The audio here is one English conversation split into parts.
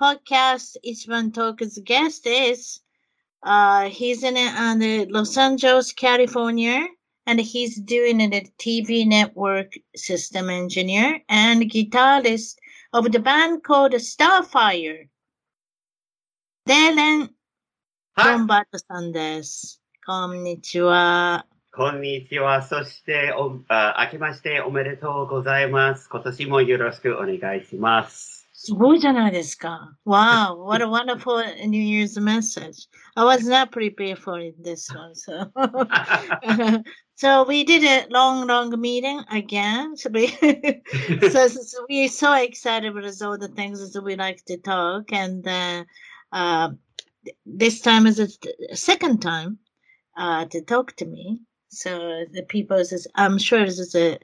podcast. Ichiban Talk's guest is uh, he's in uh, Los Angeles, California, and he's doing a TV network system engineer and guitarist of the band called Starfire. Dylan Bombardo Sanders. こんにちは。こんにちは。そしておあ、明けましておめでとうございます。今年もよろしくお願いします。すごいじゃないですか。Wow, what a wonderful New Year's message. I was not prepared for this one. So, so we did a long, long meeting again. So, we, so, so we're so excited with all the things that we like to talk. And uh, uh, this time is a second time uh, to talk to me. So the people says, I'm sure this is a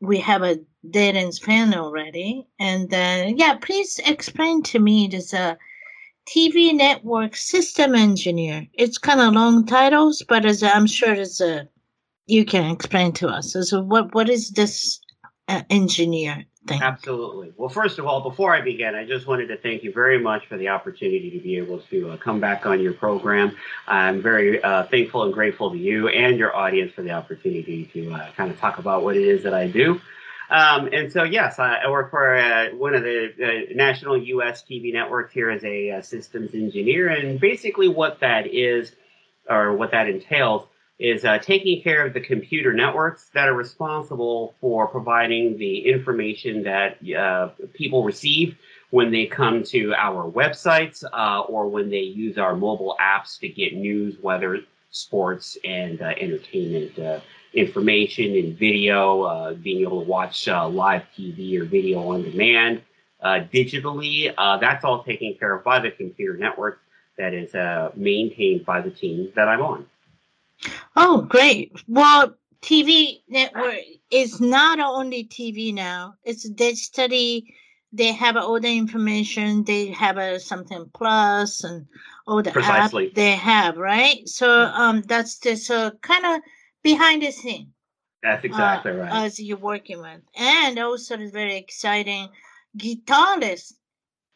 we have a Darren's fan already. And uh, yeah, please explain to me this uh, TV network system engineer. It's kind of long titles, but as I'm sure it's a you can explain to us. So what what is this uh, engineer thing? Absolutely. Well, first of all, before I begin, I just wanted to thank you very much for the opportunity to be able to uh, come back on your program. I'm very uh, thankful and grateful to you and your audience for the opportunity to uh, kind of talk about what it is that I do. Um, and so, yes, I, work for uh, one of the uh, national U.S. TV networks here as a uh, systems engineer. And basically, what that is, or what that entails, is uh, taking care of the computer networks that are responsible for providing the information that uh, people receive when they come to our websites uh, or when they use our mobile apps to get news, weather, sports, and entertainment information and video, uh, being able to watch live TV or video on demand digitally. that's all taken care of by the computer network that is maintained by the team that I'm on. Oh, great. Well, TV network is not only TV now. It's digitally. They have all the information. They have a something plus and all the Precisely. app they have, right? So um, that's just uh, kind of behind the scene. That's exactly uh, right. As you're working with, and also it's very exciting guitarist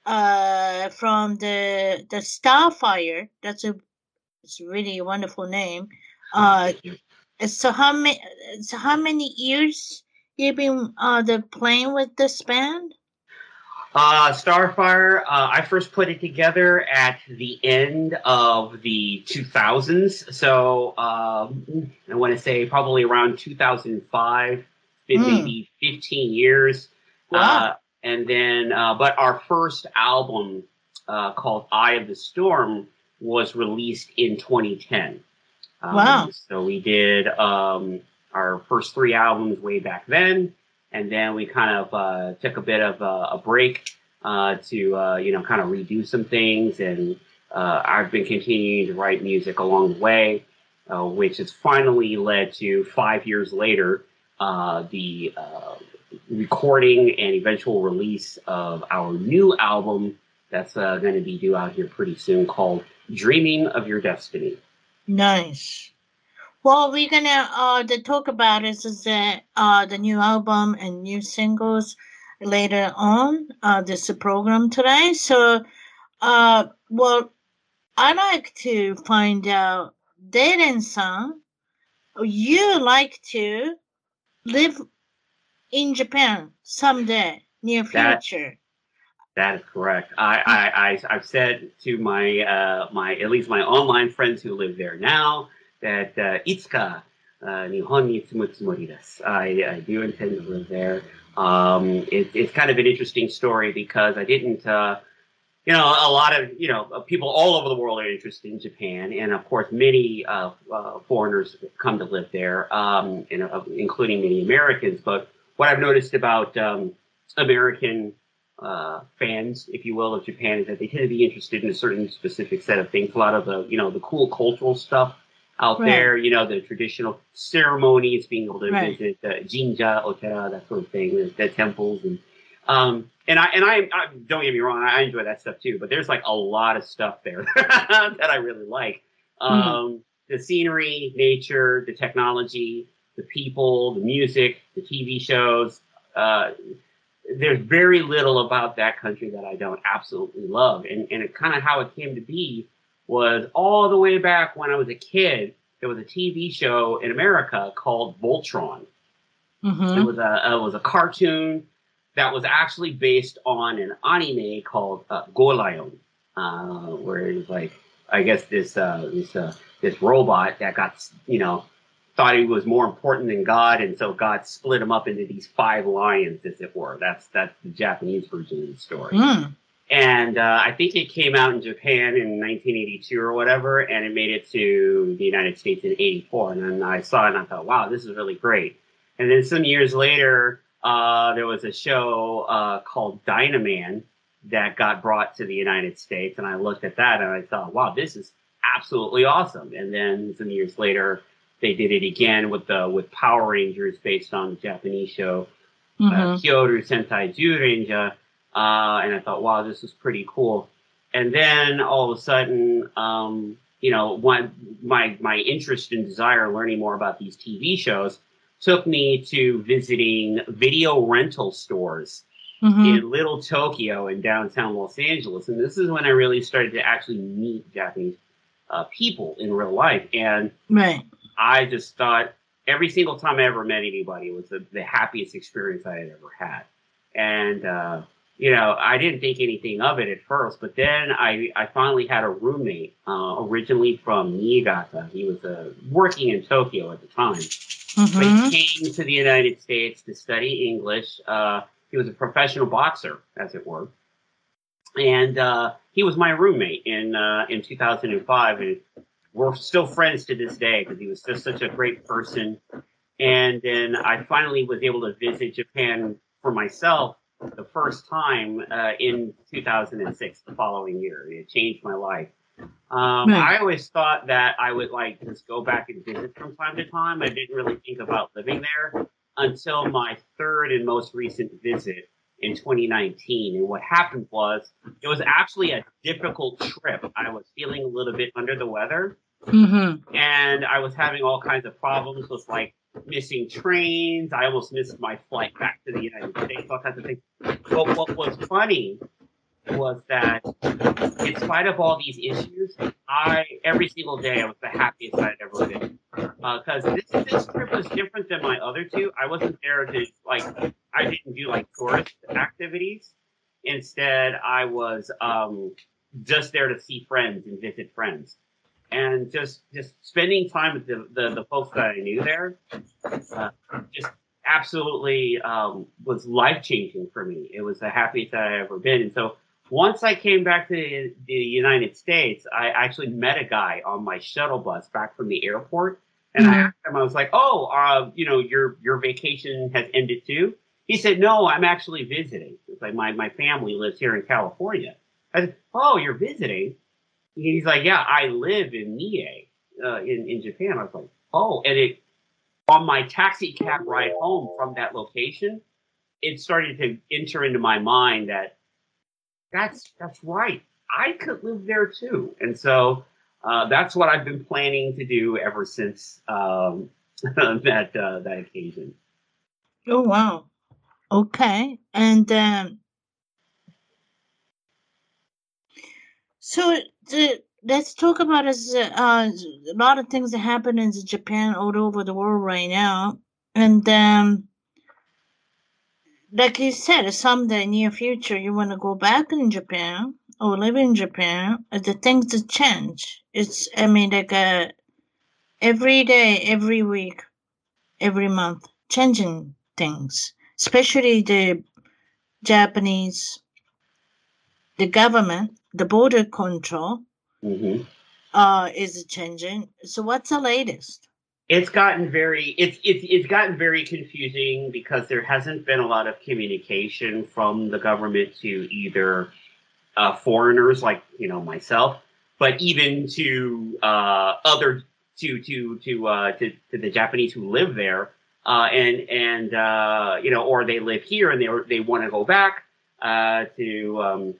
uh, from the the Starfire. That's a it's really a wonderful name. Uh, so how many? So how many years you've been uh the playing with this band? Uh, Starfire, uh, I first put it together at the end of the 2000s. So um, I want to say probably around 2005, been mm. maybe 15 years. Wow. Uh, and then, uh, but our first album uh, called Eye of the Storm was released in 2010. Um, wow. So we did um, our first three albums way back then, and then we kind of uh, took a bit of a, a break uh, to uh, you know kind of redo some things, and uh, I've been continuing to write music along the way, uh, which has finally led to five years later uh, the recording and eventual release of our new album that's going to be due out here pretty soon called "Dreaming of Your Destiny." Nice. Well, we're gonna uh the talk about is is the uh the new album and new singles later on uh this program today. So uh well I like to find out Darren san you like to live in Japan someday near future. That is correct. I, I, I have said to my uh, my at least my online friends who live there now that uh, itsuka uh, Nihon ni tsumutsu desu. I, I do intend to live there. Um, it, it's kind of an interesting story because I didn't. Uh, you know, a lot of you know people all over the world are interested in Japan, and of course, many uh, uh, foreigners come to live there, um, uh, including many Americans. But what I've noticed about um, American uh, fans, if you will, of Japan is that they tend to be interested in a certain specific set of things. A lot of the, you know, the cool cultural stuff out right. there, you know, the traditional ceremonies, being able to right. visit uh, jinja, otera, that sort of thing, the, the temples, and um, and I and I, I, don't get me wrong, I enjoy that stuff too. But there's like a lot of stuff there that I really like. Hmm. Um, mm-hmm. The scenery, nature, the technology, the people, the music, the TV shows. Uh, there's very little about that country that I don't absolutely love. And, and it kind of how it came to be was all the way back when I was a kid. There was a TV show in America called Voltron. Mm-hmm. It was a it was a cartoon that was actually based on an anime called uh, Golion, uh, where it was like I guess this uh, this uh, this robot that got you know thought he was more important than God, and so God split him up into these five lions, as it were. That's that's the Japanese version of the story. Mm. And uh, I think it came out in Japan in 1982 or whatever, and it made it to the United States in '84. And then I saw it and I thought, wow, this is really great. And then some years later, uh, there was a show uh, called Dynaman that got brought to the United States, and I looked at that and I thought, wow, this is absolutely awesome. And then some years later, they did it again with the with Power Rangers based on the Japanese show uh, mm-hmm. Kyoryu Sentai Zyuranger, uh, and I thought, wow, this is pretty cool. And then all of a sudden, um, you know, one, my my interest and desire learning more about these TV shows took me to visiting video rental stores mm-hmm. in Little Tokyo in downtown Los Angeles, and this is when I really started to actually meet Japanese uh, people in real life, and right I just thought every single time I ever met anybody was the, the happiest experience I had ever had. And, uh, you know, I didn't think anything of it at first, but then I, I finally had a roommate, uh, originally from Niigata. He was uh, working in Tokyo at the time. Mm-hmm. But he came to the United States to study English. Uh, he was a professional boxer, as it were. And uh, he was my roommate in uh, in 2005. And we're still friends to this day because he was just such a great person. And then I finally was able to visit Japan for myself the first time uh, in 2006, the following year. It changed my life. Um, right. I always thought that I would like just go back and visit from time to time. I didn't really think about living there until my third and most recent visit in 2019. And what happened was it was actually a difficult trip. I was feeling a little bit under the weather. Mm-hmm. And I was having all kinds of problems with like missing trains. I almost missed my flight back to the United States, all kinds of things. But what was funny was that in spite of all these issues, I every single day I was the happiest I'd ever been. Because uh, this this trip was different than my other two. I wasn't there to like I didn't do like tourist activities. Instead, I was um, just there to see friends and visit friends and just just spending time with the, the, the folks that I knew there, uh, just absolutely um, was life changing for me. It was the happiest that I ever been. And so once I came back to the, the United States, I actually met a guy on my shuttle bus back from the airport, and mm-hmm. I asked him, I was like, "Oh, uh, you know, your your vacation has ended too." He said, "No, I'm actually visiting. It's like my my family lives here in California." I said, "Oh, you're visiting." He's like, yeah, I live in Mie, uh, in in Japan. I was like, oh, and it on my taxi cab ride home from that location, it started to enter into my mind that that's that's right. I could live there too, and so uh, that's what I've been planning to do ever since um, that uh, that occasion. Oh wow! Okay, and um, so the, let's talk about as uh, a lot of things that happen in Japan all over the world right now, and um, like you said, someday near future you want to go back in Japan or live in Japan, uh, the things that change. It's I mean like a every day, every week, every month, changing things. Especially the Japanese, the government, the border control hmm uh, is changing. So what's the latest? It's gotten very it's it's it's gotten very confusing because there hasn't been a lot of communication from the government to either uh, foreigners like you know myself, but even to uh, other to to to, uh, to to the Japanese who live there, uh, and and uh, you know, or they live here and they they want to go back uh, to um,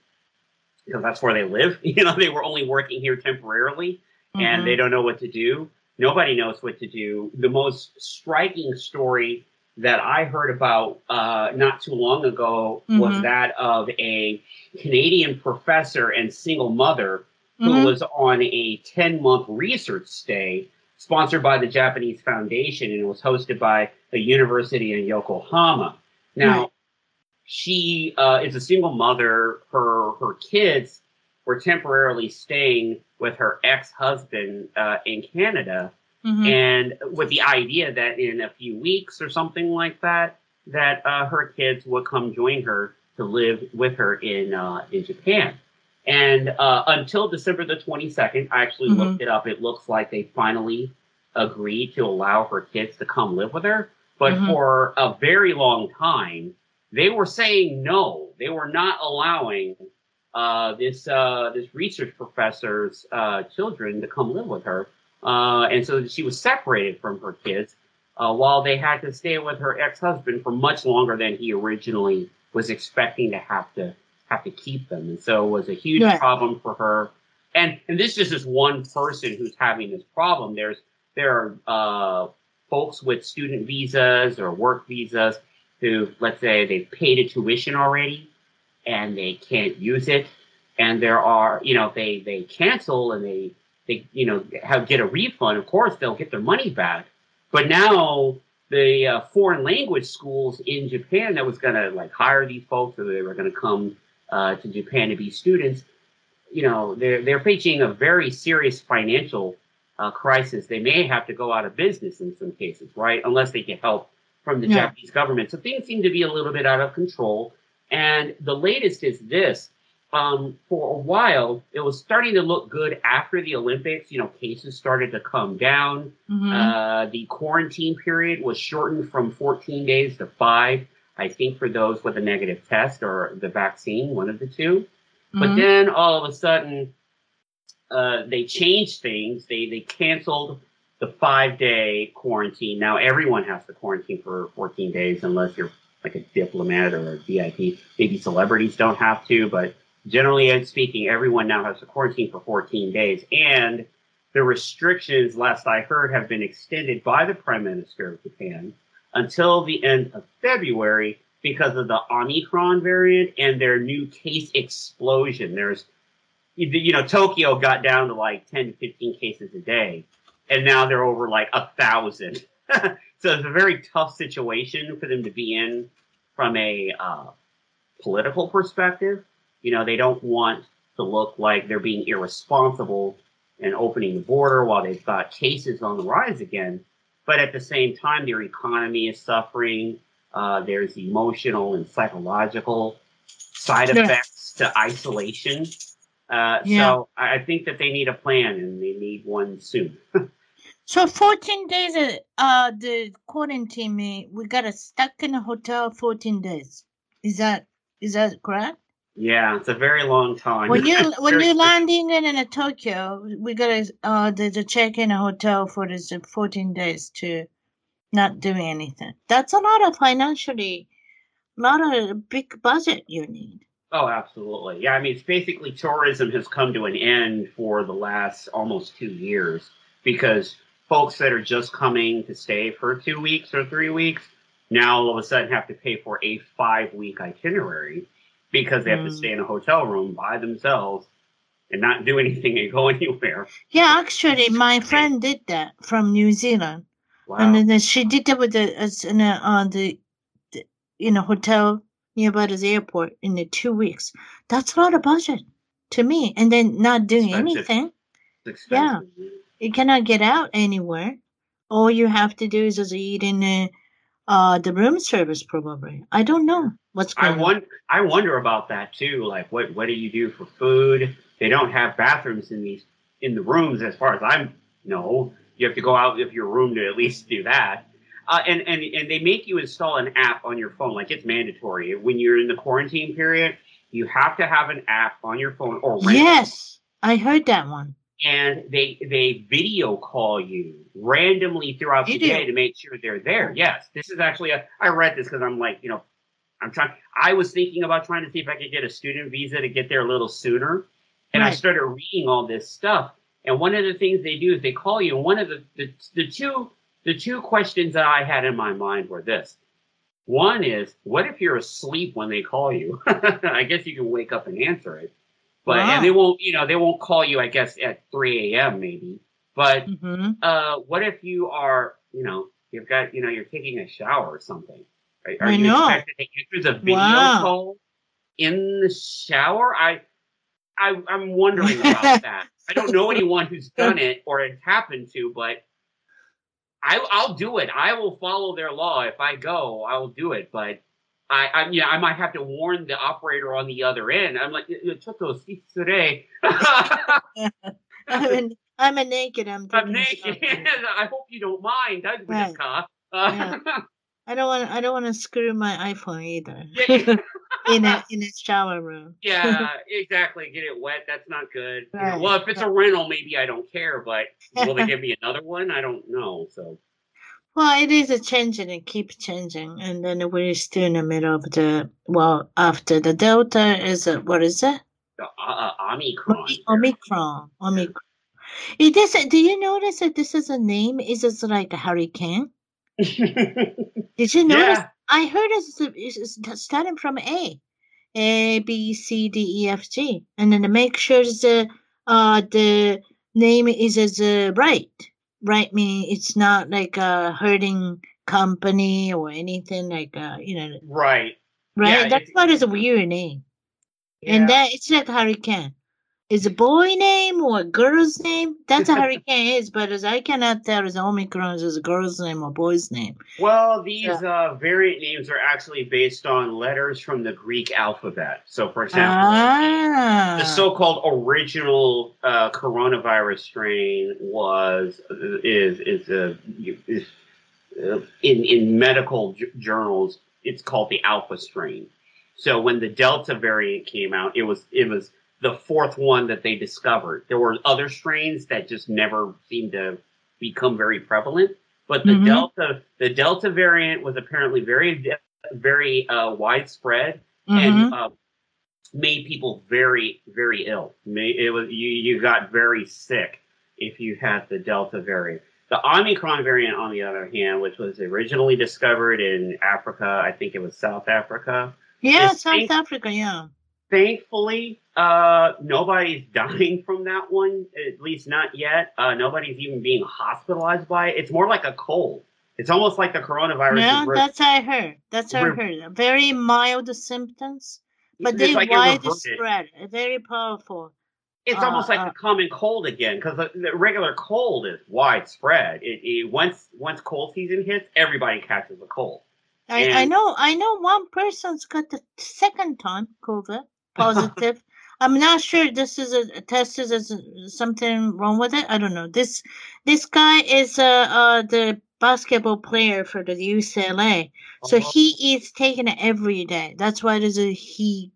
because that's where they live. You know, they were only working here temporarily, and Mhm. they don't know what to do. Nobody knows what to do. The most striking story that I heard about uh, not too long ago was Mhm. that of a Canadian professor and single mother who Mhm. was on a 10 month research stay sponsored by the Japanese Foundation and it was hosted by a university in Yokohama. Now. She uh, is a single mother. Her her kids were temporarily staying with her ex husband uh, in Canada, Mhm. and with the idea that in a few weeks or something like that, that uh, her kids would come join her to live with her in uh, in Japan. And uh, until December the 22nd, I actually Mhm. looked it up. It looks like they finally agreed to allow her kids to come live with her. But Mhm. for a very long time, they were saying no. They were not allowing uh, this uh, this research professor's uh, children to come live with her, uh, and so she was separated from her kids uh, while they had to stay with her ex husband for much longer than he originally was expecting to have to have to keep them, and so it was a huge Right. problem for her. And and this just is one person who's having this problem. There's there are uh, folks with student visas or work visas who, let's say, they've paid a tuition already and they can't use it. And there are, you know, they they cancel and they they you know have get a refund. Of course, they'll get their money back. But now the uh, foreign language schools in Japan that was going to like hire these folks or they were going to come uh, to Japan to be students, you know, they're they're facing a very serious financial uh, crisis. They may have to go out of business in some cases, right? Unless they get help from the Yeah. Japanese government. So things seem to be a little bit out of control. And the latest is this. Um, for a while, it was starting to look good after the Olympics. You know, cases started to come down. Mhm. Uh, the quarantine period was shortened from 14 days to five, I think, for those with a negative test or the vaccine, one of the two. But Mhm. then all of a sudden, uh, they changed things. They they canceled the five day quarantine. Now everyone has to quarantine for 14 days unless you're like a diplomat or a VIP. Maybe celebrities don't have to, but generally speaking, everyone now has to quarantine for 14 days. And the restrictions, last I heard, have been extended by the Prime Minister of Japan until the end of February because of the Omicron variant and their new case explosion. There's, you you know, Tokyo got down to like 10 to 15 cases a day, and now they're over like a thousand. so it's a very tough situation for them to be in from a uh, political perspective. You know, they don't want to look like they're being irresponsible and opening the border while they've got cases on the rise again. But at the same time, their economy is suffering. Uh, there's emotional and psychological side Yeah. effects to isolation. Uh, Yeah. So I think that they need a plan and they need one soon. So 14 days, uh, uh, the quarantine, we got stuck in a hotel 14 days. Is that, is that correct? Yeah, it's a very long time. When you, when you're landing in, in a Tokyo, we got to, uh, the, the check in a hotel for this uh, 14 days to not doing anything. That's a lot of financially, a lot of big budget you need. Oh, absolutely. Yeah, I mean, it's basically tourism has come to an end for the last almost two years because folks that are just coming to stay for two weeks or three weeks now all of a sudden have to pay for a five week itinerary because they have to Mm. stay in a hotel room by themselves and not do anything and go anywhere. Yeah, actually, my friend did that from New Zealand. Wow. And then she did that with the, in a, uh, the, the, in a hotel nearby the airport in the two weeks. That's a lot of budget to me. And then not doing Expensive. anything. Yeah. You cannot get out anywhere. All you have to do is just eat in the, uh, the room service, probably. I don't know what's I going on. wonder, I wonder about that too. Like, what what do you do for food? They don't have bathrooms in these in the rooms, as far as I know. You have to go out of your room to at least do that. Uh, and and and they make you install an app on your phone, like it's mandatory when you're in the quarantine period. You have to have an app on your phone or Yes, I heard that one. and they they video call you randomly throughout the Video. day to make sure they're there. Yes, this is actually a. I read this because I'm like, you know, I'm trying. I was thinking about trying to see if I could get a student visa to get there a little sooner, and I started reading all this stuff. And one of the things they do is they call you. And one of the the, the two the two questions that I had in my mind were this. One is, what if you're asleep when they call you? I guess you can wake up and answer it. But Wow. and they won't, you know, they won't call you. I guess at 3 a.m. maybe. But hmm uh, what if you are, you know, you've got, you know, you're taking a shower or something? Are, are I you know. expected to answer the video Wow. call in the shower? I, I, I'm wondering about that. I don't know anyone who's done it or it's happened to, but I, I'll do it. I will follow their law. If I go, I will do it. But I, I, yeah, I might have to warn the operator on the other end. I'm like, eh, eh, Choto, si today. I'm, I'm a naked. I'm, I'm naked. I hope you don't mind. Right. car. Yeah. I don't want. I don't want to screw my iPhone either. In a in a shower room. yeah, exactly. Get it wet. That's not good. Right. well, if it's a rental, maybe I don't care. But will they give me another one? I don't know. So Well, it is a changing and keep changing, and then we're still in the middle of the well after the Delta is a, what is it? the uh, uh, Omicron. Omicron. Omicron. It is. Do you notice that this is a name? Is this like a hurricane? Did you notice? yeah. I heard it's, starting from A, A B C D E F G, and then to make sure the uh the name is as uh, right. Right meaning it's not like a hurting company or anything like uh you know Right. right. Yeah, That's it- why it's a weird name, Yeah. and that it's like hurricane. Is a boy name or a girl's name? That's a hurricane is, but as I cannot tell is Omicron is a girl's name or boy's name. well, these uh, variant names are actually based on letters from the Greek alphabet. So, for example, Ah, the so-called original uh, coronavirus strain was is is uh, is uh, in in medical j- journals it's called the alpha strain. So when the delta variant came out, it was it was the fourth one that they discovered. There were other strains that just never seemed to become very prevalent, but the Mhm. delta the delta variant was apparently very very uh, widespread mhm. and uh, made people very very ill. It was you you got very sick if you had the Delta variant. The Omicron variant, on the other hand, which was originally discovered in Africa, I think it was South Africa. yeah, South Africa, yeah. Thankfully, uh, nobody's dying from that one, at least not yet. Uh, nobody's even being hospitalized by it. It's more like a cold. It's almost like the coronavirus. Yeah, re- that's I heard. That's I Re- heard. Very mild symptoms, but they like it widespread. Very powerful. It's Uh, almost like uh, the common cold again, because the, the regular cold is widespread. It, it once once cold season hits, everybody catches a cold. I, I know I know one person's got the second time COVID positive. I'm not sure this is a, a test is is something wrong with it. I don't know. This this guy is uh, uh the basketball player for the UCLA. So Uh-huh. he is taking it every day. That's why there's a he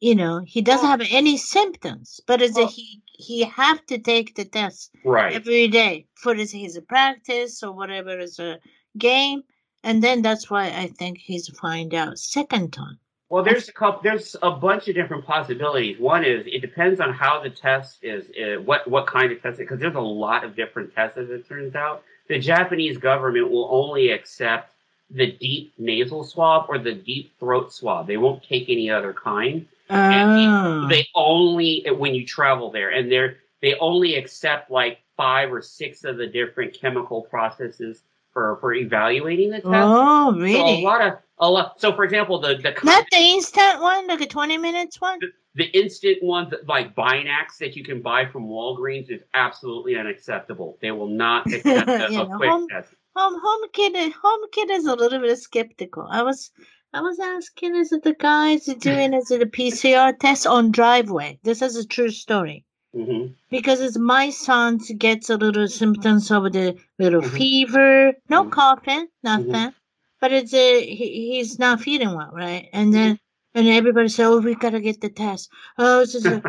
you know, he doesn't have any symptoms, but it's a he he have to take the test right. every day for his, his practice or whatever is a game. And then that's why I think he's find out second time. Well, there's a couple. There's a bunch of different possibilities. One is it depends on how the test is, uh, what what kind of test, because there's a lot of different tests. As it turns out, the Japanese government will only accept the deep nasal swab or the deep throat swab. They won't take any other kind. Oh. they only when you travel there and they're they only accept like five or six of the different chemical processes for for evaluating the test. Oh, So a lot of a lot. So for example, the the Not the instant one, like a 20 minutes one? the instant ones like Binax that you can buy from Walgreens is absolutely unacceptable. They will not accept a, Yeah, a quick home- test. Home home kid home kid is a little bit skeptical. I was I was asking is it the guys doing is it a PCR test on driveway? This is a true story. Hmm Because it's my son gets a little symptoms of the little Mhm. fever, no Mhm. coughing, nothing. But it's a he, he's not feeling well, right? And then and everybody said, Oh, we gotta get the test. Oh it's just a-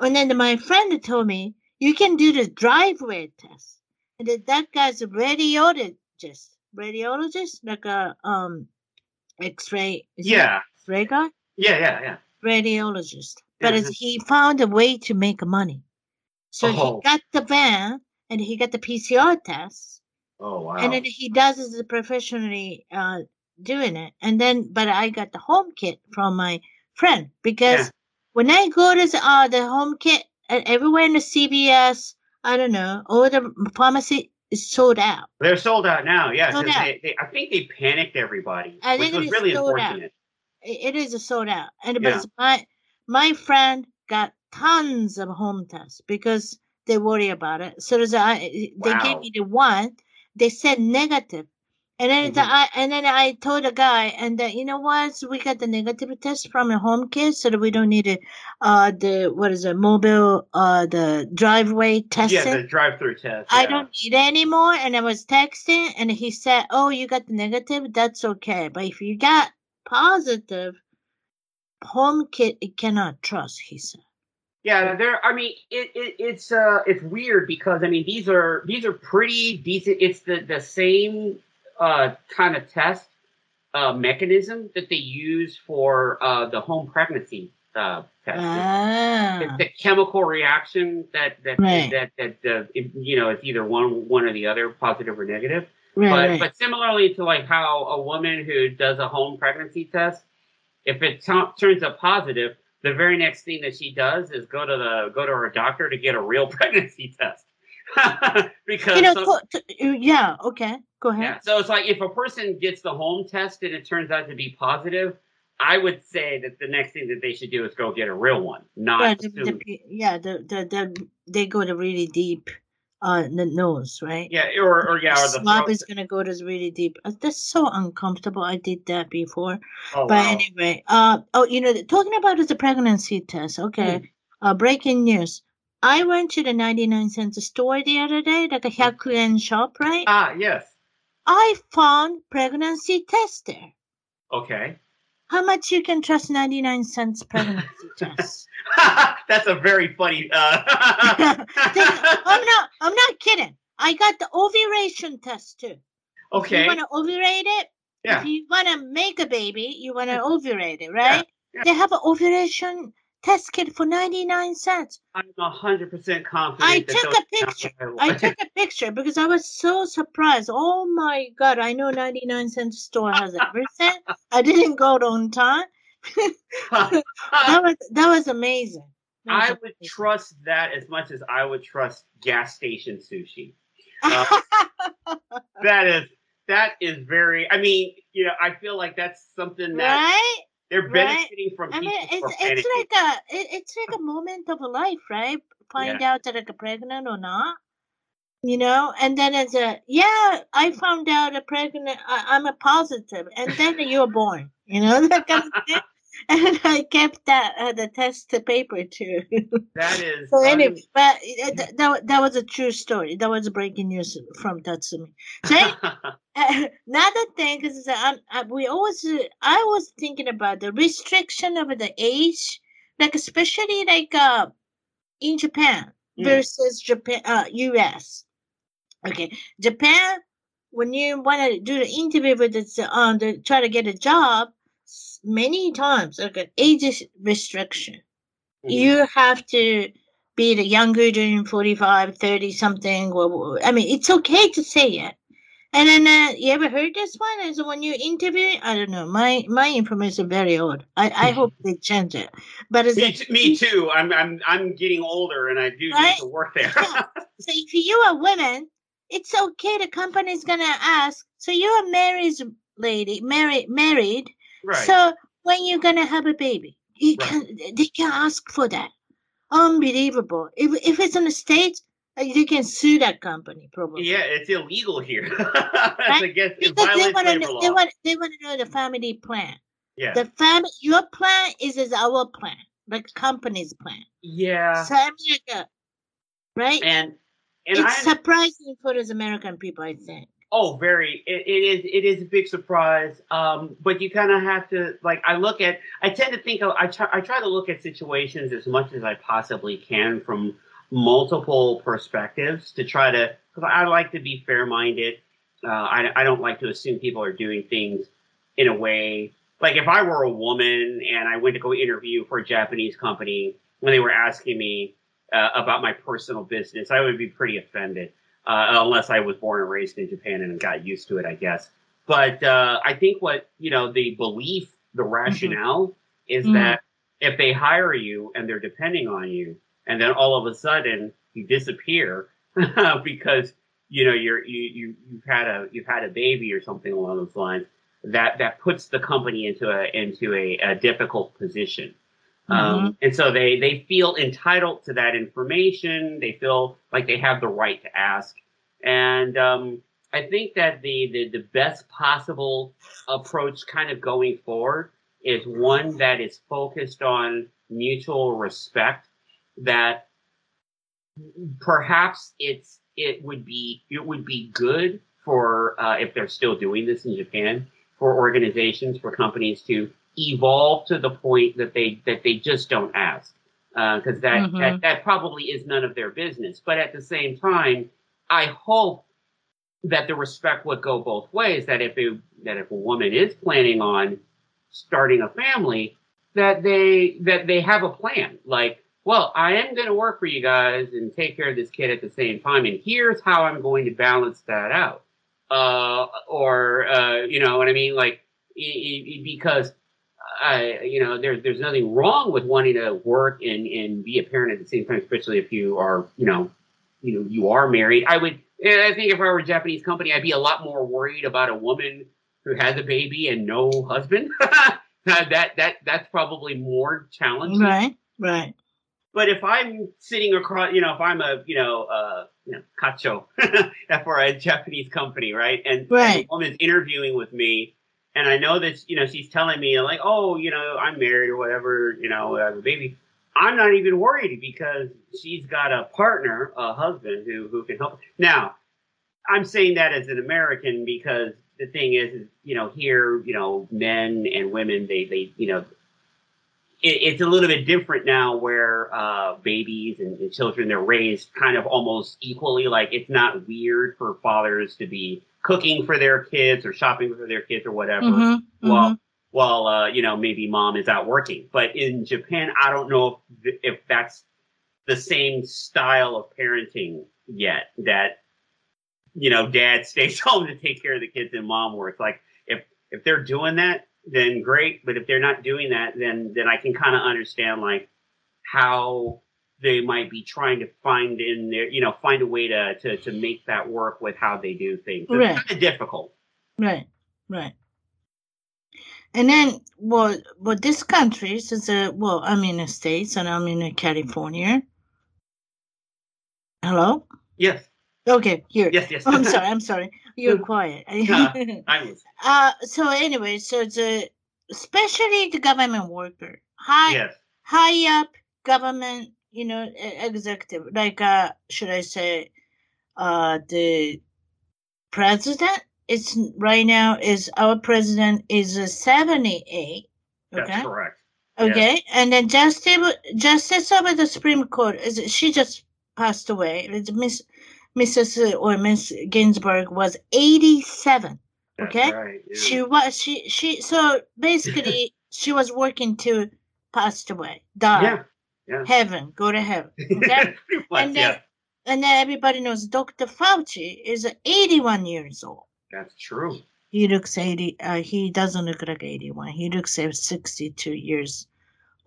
and then my friend told me you can do the driveway test. And then that guy's a radiologist. Radiologist? Like a um X-ray yeah, X-ray guy? yeah, yeah, yeah. Radiologist. But Mhm. he found a way to make money. So Oh. he got the van and he got the PCR test. Oh wow. And then he does it professionally uh doing it. And then but I got the home kit from my friend because Yeah. when I go to the, uh, the home kit uh, everywhere in the CVS, I don't know, all the pharmacy is sold out. They're sold out now. Yeah, Sold out. they, they, I think they panicked everybody, I which think was is really sold out. unfortunate. It, it is a sold out. And but Yeah. it's my friend got tons of home tests because they worry about it. So there's a, they gave me the one. They said negative. And then the, Mhm. I and then I told the guy, and uh, you know what? So we got the negative test from a home kit, so that we don't need it. Uh, the what is it? Mobile, uh, the driveway testing. Yeah, the drive-through test. I yeah. don't need it anymore. And I was texting, and he said, "Oh, you got the negative. That's okay. But if you got positive, home kit, it cannot trust." He said. Yeah, there. I mean, it, it it's uh it's weird because I mean these are these are pretty decent. It's the the same uh kind of test uh mechanism that they use for uh the home pregnancy uh test. Ah, It's the chemical reaction that that Right. that that uh, you know it's either one one or the other, positive or negative. right, but right. but similarly to like how a woman who does a home pregnancy test, if it t- turns up positive, the very next thing that she does is go to the go to her doctor to get a real pregnancy test. because you know, to- to- yeah, okay, go ahead. yeah, so it's like if a person gets the home test and it turns out to be positive, I would say that the next thing that they should do is go get a real one, not Right, the, the, yeah, the, the the they go to really deep, uh, the nose, right? yeah, or or yeah, or the swab is gonna go to really deep. Uh, That's so uncomfortable. I did that before. Oh, But wow. anyway, uh, oh, you know, talking about the pregnancy test. Okay, Hmm. uh, breaking news. I went to the 99 cent store the other day, like a Hyakuen shop, right? Ah, yes. I found pregnancy test there. Okay. How much you can trust 99 cents pregnancy test? That's a very funny. Uh... I'm not, I'm not kidding. I got the ovulation test too. If okay. you want to ovulate it, Yeah. if you want to make a baby, you want to ovulate it, right? yeah. They have an ovulation test kit for 99 cents. I'm hundred percent confident. I took a picture. I took a picture because I was so surprised. Oh my God, I know 99 cent store has everything. I didn't go on time. That was, that was amazing. That was I would amazing. trust that as much as I would trust gas station sushi. Uh, that is that is very. I mean, you know, I feel like that's something that right? They're right. from. I mean, it's it's like a it, it's like a moment of life, right? Find out that I'm pregnant or not, you know. And then it's a yeah, I found out a pregnant. I, I'm a positive, and then you're born, you know that kind of thing. And I kept that uh, the test paper too. that is. so anyway, but uh, that that was a true story. That was breaking news from Tatsumi. So anyway, uh, another thing is that I'm, I, we always uh, I was thinking about the restriction of the age, like especially like uh, in Japan Mm. versus Japan, uh, U.S. Okay, Japan, when you want to do the interview with the um, the, try to get a job, many times okay, age is restriction Mhm. you have to be the younger than 45 30 something or, i mean it's okay to say it and then uh, you ever heard this one is when you interview i don't know my my information is very old i i hope they change it but it's me, like, t- me too. I'm I'm I'm getting older, and I do Right? need to work there. Yeah. so if you are women it's okay. The company's gonna ask. So you're a married lady, married, married. Right. So when you're gonna have a baby, you Right. can they can ask for that. Unbelievable. If if it's in the states, uh, you can sue that company probably. yeah, it's illegal here. It's against, Because they want to know, they want they want to know the family plan. yeah. The family your plan is is our plan, like company's plan. yeah. So America, right? And and it's I surprising for those American people, I think. Oh, very. It, it is. It is a big surprise. Um, but you kind of have to like. I look at. I tend to think. I try. I try to look at situations as much as I possibly can from multiple perspectives to try to. Because I like to be fair-minded. Uh, I, I don't like to assume people are doing things in a way like if I were a woman and I went to go interview for a Japanese company when they were asking me uh, about my personal business, I would be pretty offended uh, unless I was born and raised in Japan and got used to it, I guess. But uh, I think what you know, the belief, the rationale is Mhm. that if they hire you and they're depending on you, and then all of a sudden you disappear because you know you're you, you you've had a you've had a baby or something along those lines, that that puts the company into a into a, a difficult position. Um, and so they they feel entitled to that information. They feel like they have the right to ask. And um, I think that the, the the best possible approach, kind of going forward, is one that is focused on mutual respect. That perhaps it's it would be it would be good for uh, if they're still doing this in Japan for organizations for companies to evolve to the point that they that they just don't ask because that, Mhm. that that probably is none of their business. But at the same time i hope that the respect would go both ways that if a, that if a woman is planning on starting a family that they that they have a plan. Like well i am going to work for you guys and take care of this kid at the same time and here's how i'm going to balance that out. Uh, or uh, you know what i mean? Like i- i- because I, you know, there's there's nothing wrong with wanting to work and, and be a parent at the same time, especially if you are, you know, you know, you are married. I would, I think if I were a Japanese company, I'd be a lot more worried about a woman who has a baby and no husband. that that that's probably more challenging. Right, right. But if I'm sitting across, you know, if I'm a, you know, uh, you know, kacho for a Japanese company, right, and, and Right. the woman's interviewing with me, and I know that, you know, she's telling me like, oh, you know, I'm married or whatever, you know, I have a baby. I'm not even worried because she's got a partner, a husband who who can help. Now, I'm saying that as an American because the thing is, you know, here, you know, men and women, they they, you know, it, it's a little bit different now where uh, babies and, and children they're raised kind of almost equally like it's not weird for fathers to be cooking for their kids or shopping for their kids or whatever Mhm, well mhm. while uh, you know maybe mom is out working. But in japan i don't know if, if that's the same style of parenting yet that you know dad stays home to take care of the kids and mom works. Like if if they're doing that then great. But if they're not doing that then then i can kind of understand like how they might be trying to find in their you know find a way to to, to make that work with how they do things it's Right. kind of difficult Right, right. And then, well, well, this country, since uh, well, I'm in the states and I'm in uh, California. Hello. yes Okay, here. yes yes Oh, I'm sorry. I'm sorry. You're quiet. Yeah. i was uh, so anyway, so the especially the government worker, high yes high up government, you know, executive, like uh, should I say, uh, the president is right now is our president is a 78. that's Okay. correct Yes. Okay, and then justice justice of the Supreme Court is she just passed away. It's Miss Mrs. or Miss Ginsburg was eighty seven. That's Okay. right, yeah. She was she she so basically she was working to passed away, die, yeah yeah heaven, go to heaven. Okay, much, And then- yeah and then everybody knows Dr. Fauci is eighty one years old. that's true He looks eighty. Uh, he doesn't look like eighty one. He looks like sixty two years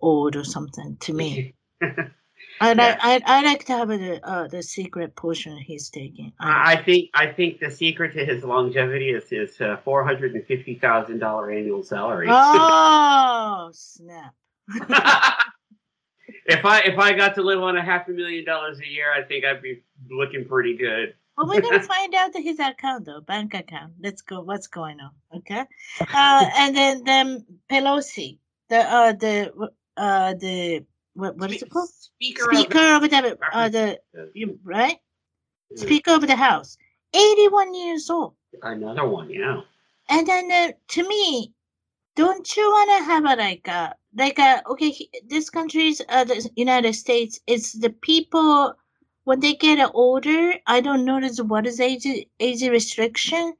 old or something to me. I like Yeah. I I like to have the uh the secret potion he's taking. I, I think I think the secret to his longevity is his uh, four hundred and fifty thousand dollar annual salary. oh snap! If I if I got to live on a half a million dollars a year, I think I'd be looking pretty good. Well, we're gonna find out his account though, bank account. Let's go. What's going on? Okay. Uh, and then then Pelosi, the uh the uh the what what is it called? Speaker, of Speaker of the uh the the- you- right Speaker of the House, eighty one years old. another one, yeah. And then uh, to me, don't you want to have a like a like a okay? he- This country's uh, the United States. It's the people when they get older. I don't notice what is age age restriction.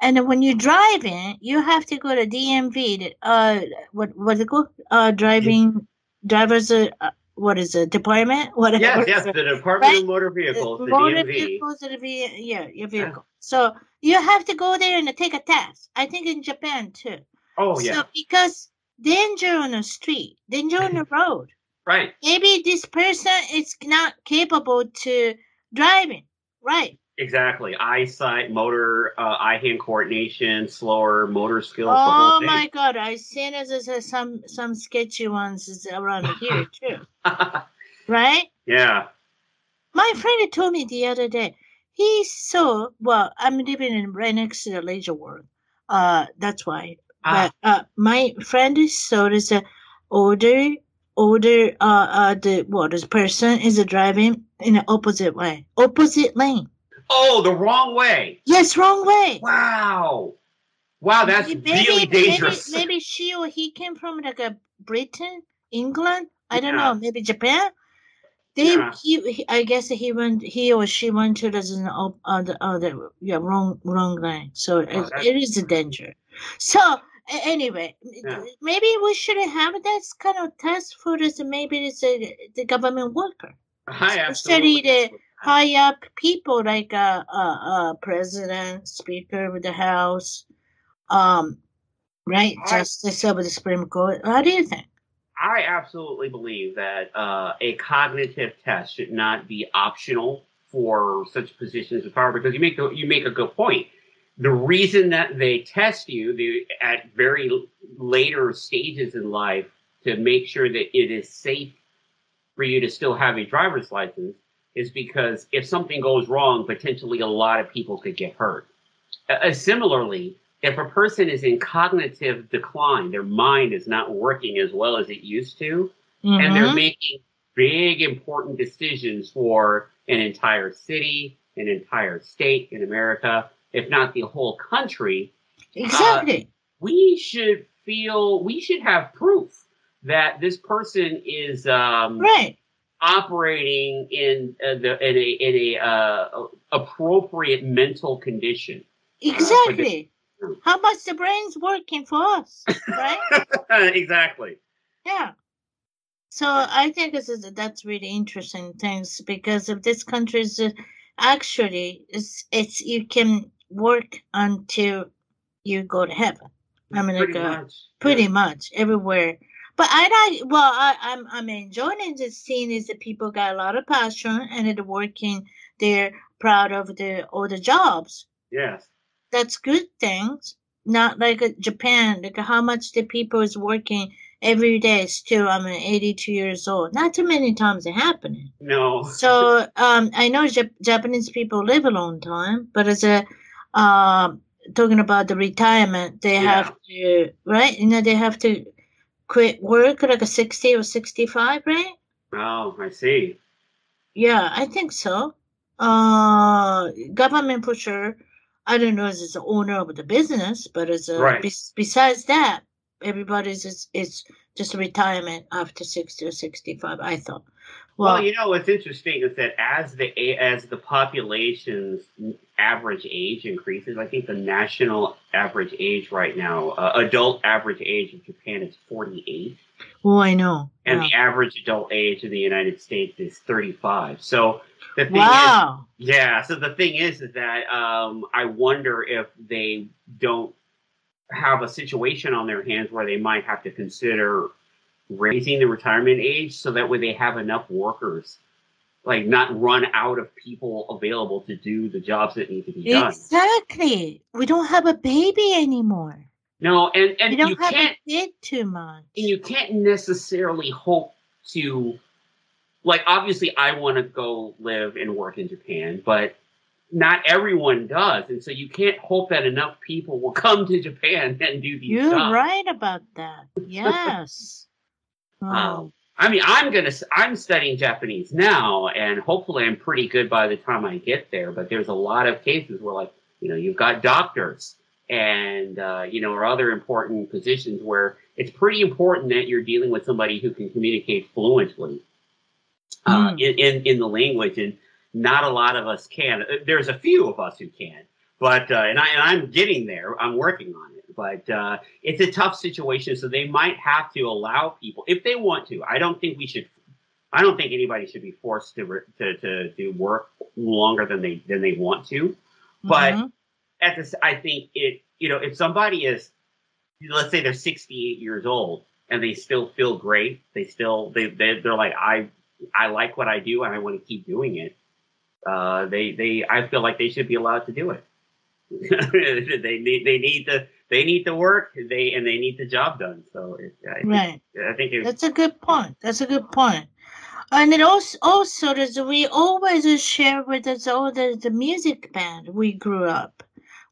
And when you're driving, you have to go to DMV. Uh, what what is it called? Uh, driving drivers. Uh, uh, what is it? Department? Whatever. Yes, yes, the Department Right? of Motor Vehicles, the motor DMV. vehicles will be yeah your vehicle. So you have to go there and take a test. I think in Japan too. Oh yeah, So because danger on the street, danger on the road. right. Maybe this person is not capable to driving. Right. Exactly. Eyesight, motor, uh, eye-hand coordination, slower motor skills. Oh my god, I seen this some some sketchy ones around here too. Right? yeah. My friend told me the other day. He saw well, I'm living in right next to the leisure world. Uh that's why. Ah, But uh, my friend saw this uh, older, older, uh, uh, the what this person is driving in the opposite way, opposite lane. oh, the wrong way. Yes, wrong way. Wow. Wow, that's Maybe- really dangerous. Maybe, maybe she or he came from like a Britain, England. I don't Yeah. know. Maybe Japan. They, Yeah. he, he, I guess he went, he or she went to the op- uh, the, uh, the yeah wrong wrong lane. So it, it is a danger. So a- anyway, Yeah. maybe we shouldn't have that kind of test for this. Maybe it's a, the government worker. I Especially absolutely. the high up people like uh, uh, uh, president, speaker of the house, um, right, I- justice of the Supreme Court. How do you think? I absolutely believe that uh, a cognitive test should not be optional for such positions of power because you make the, you make a good point. The reason that they test you the, at very later stages in life to make sure that it is safe for you to still have a driver's license is because if something goes wrong, potentially a lot of people could get hurt. Uh, similarly, if a person is in cognitive decline, their mind is not working as well as it used to, and they're Mhm. making big important decisions for an entire city, an entire state in America, if not the whole country, exactly. we should feel we should have proof that this person is um, right. operating in uh, the in a in a uh, appropriate mental condition. Exactly. How much the brain's working for us, right? exactly. Yeah. So I think this is that's really interesting things because of this country's uh, actually it's it's you can work until you go to heaven. I mean, Pretty uh, much. pretty much everywhere. But I like well, I, I'm I'm enjoying the scene is that people got a lot of passion and they're working. They're proud of the all the jobs. Yes. That's good things. Not like Japan, like how much the people is working every day. Still, I'm 82 years old. Not too many times it happening. No. So um, I know Jap- Japanese people live a long time, but as a um talking about the retirement, they Yeah. have to right. You know, they have to quit work like a 60 or 65, right? Oh, I see. Yeah, I think so. Uh, government for sure. I don't know as it's the owner of the business, but as a Right. bes- besides that, everybody's is it's just retirement after 60 or 65. I thought. Well, Well, you know what's interesting is that as the as the population's average age increases, I think the national average age right now, uh, adult average age in Japan is 48, Well, I know. and Yeah. the average adult age in the United States is 35. So the thing is, yeah. So the thing is, is that um, I wonder if they don't have a situation on their hands where they might have to consider raising the retirement age so that way they have enough workers like not run out of people available to do the jobs that need to be done. Exactly. We don't have a baby anymore. No, and and we don't you have can't a kid too much. and you can't necessarily hope to like obviously I want to go live and work in Japan, but not everyone does, and so you can't hope that enough people will come to Japan and do these You're jobs. right about that. Yes. Oh. Um, I mean, I'm gonna. I'm studying Japanese now, and hopefully, I'm pretty good by the time I get there. But there's a lot of cases where, like, you know, you've got doctors, and uh, you know, or other important positions where it's pretty important that you're dealing with somebody who can communicate fluently uh, Mm. in, in in the language, and not a lot of us can. There's a few of us who can, but uh, and I and I'm getting there. I'm working on it, but uh, it's a tough situation. So they might have to allow people if they want to. I don't think we should. I don't think anybody should be forced to to to do work longer than they than they want to. But Mhm. at this, I think it. You know, if somebody is, let's say they're 68 years old and they still feel great, they still they, they they're like I I like what I do and I want to keep doing it. Uh, they they I feel like they should be allowed to do it. they need they need the they need the work they and they need the job done. So it, I, think, right. I think That's a good point. That's a good point. And it also also there's we always share with us all the, the music band we grew up.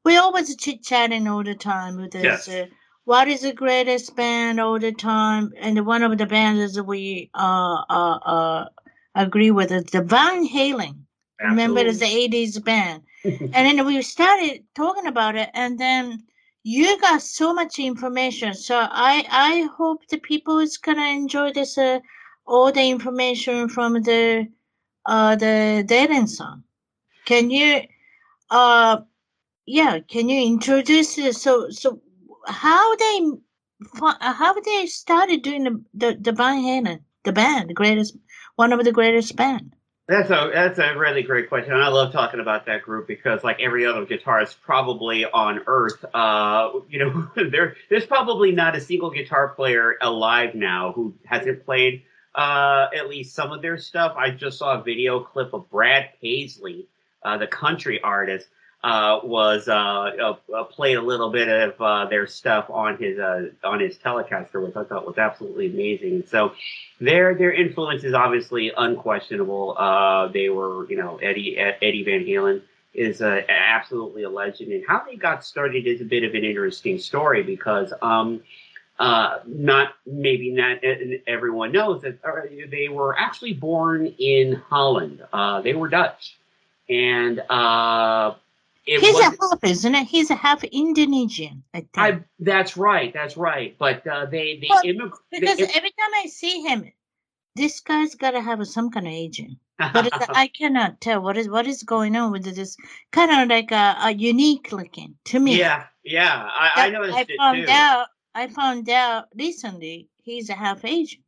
We always chit chatting all the time with Yes. Uh, what is the greatest band all the time? And one of the bands that we uh uh uh agree with is the Van Halen. Remember, it's the '80s band, and then we started talking about it, and then you got so much information. So I I hope the people is gonna enjoy this uh, all the information from the uh the dating song. Can you uh yeah? Can you introduce it? So so how they how they started doing the the, the Halen the band the greatest one of the greatest band. That's a that's a really great question. I love talking about that group because, like every other guitarist probably on Earth, uh, you know, there there's probably not a single guitar player alive now who hasn't played uh, at least some of their stuff. I just saw a video clip of Brad Paisley, uh, the country artist, uh, was uh, uh, uh, played a little bit of uh, their stuff on his uh, on his Telecaster, which I thought was absolutely amazing. So their their influence is obviously unquestionable. Uh, they were, you know, Eddie Eddie Van Halen is absolutely a legend, and how they got started is a bit of an interesting story because um, uh, not maybe not everyone knows that they were actually born in Holland. Uh, they were Dutch, and uh, He's a half, isn't it? He's a half Indonesian, I think. I, that's right, that's right. But uh, they they, Well, immig- because every time I see him, this guy's got to have some kind of agent. But I cannot tell what is what is going on with this. Kind of like a, a unique looking to me. yeah, yeah, I, I noticed I it found too. out. I found out recently he's a half Asian.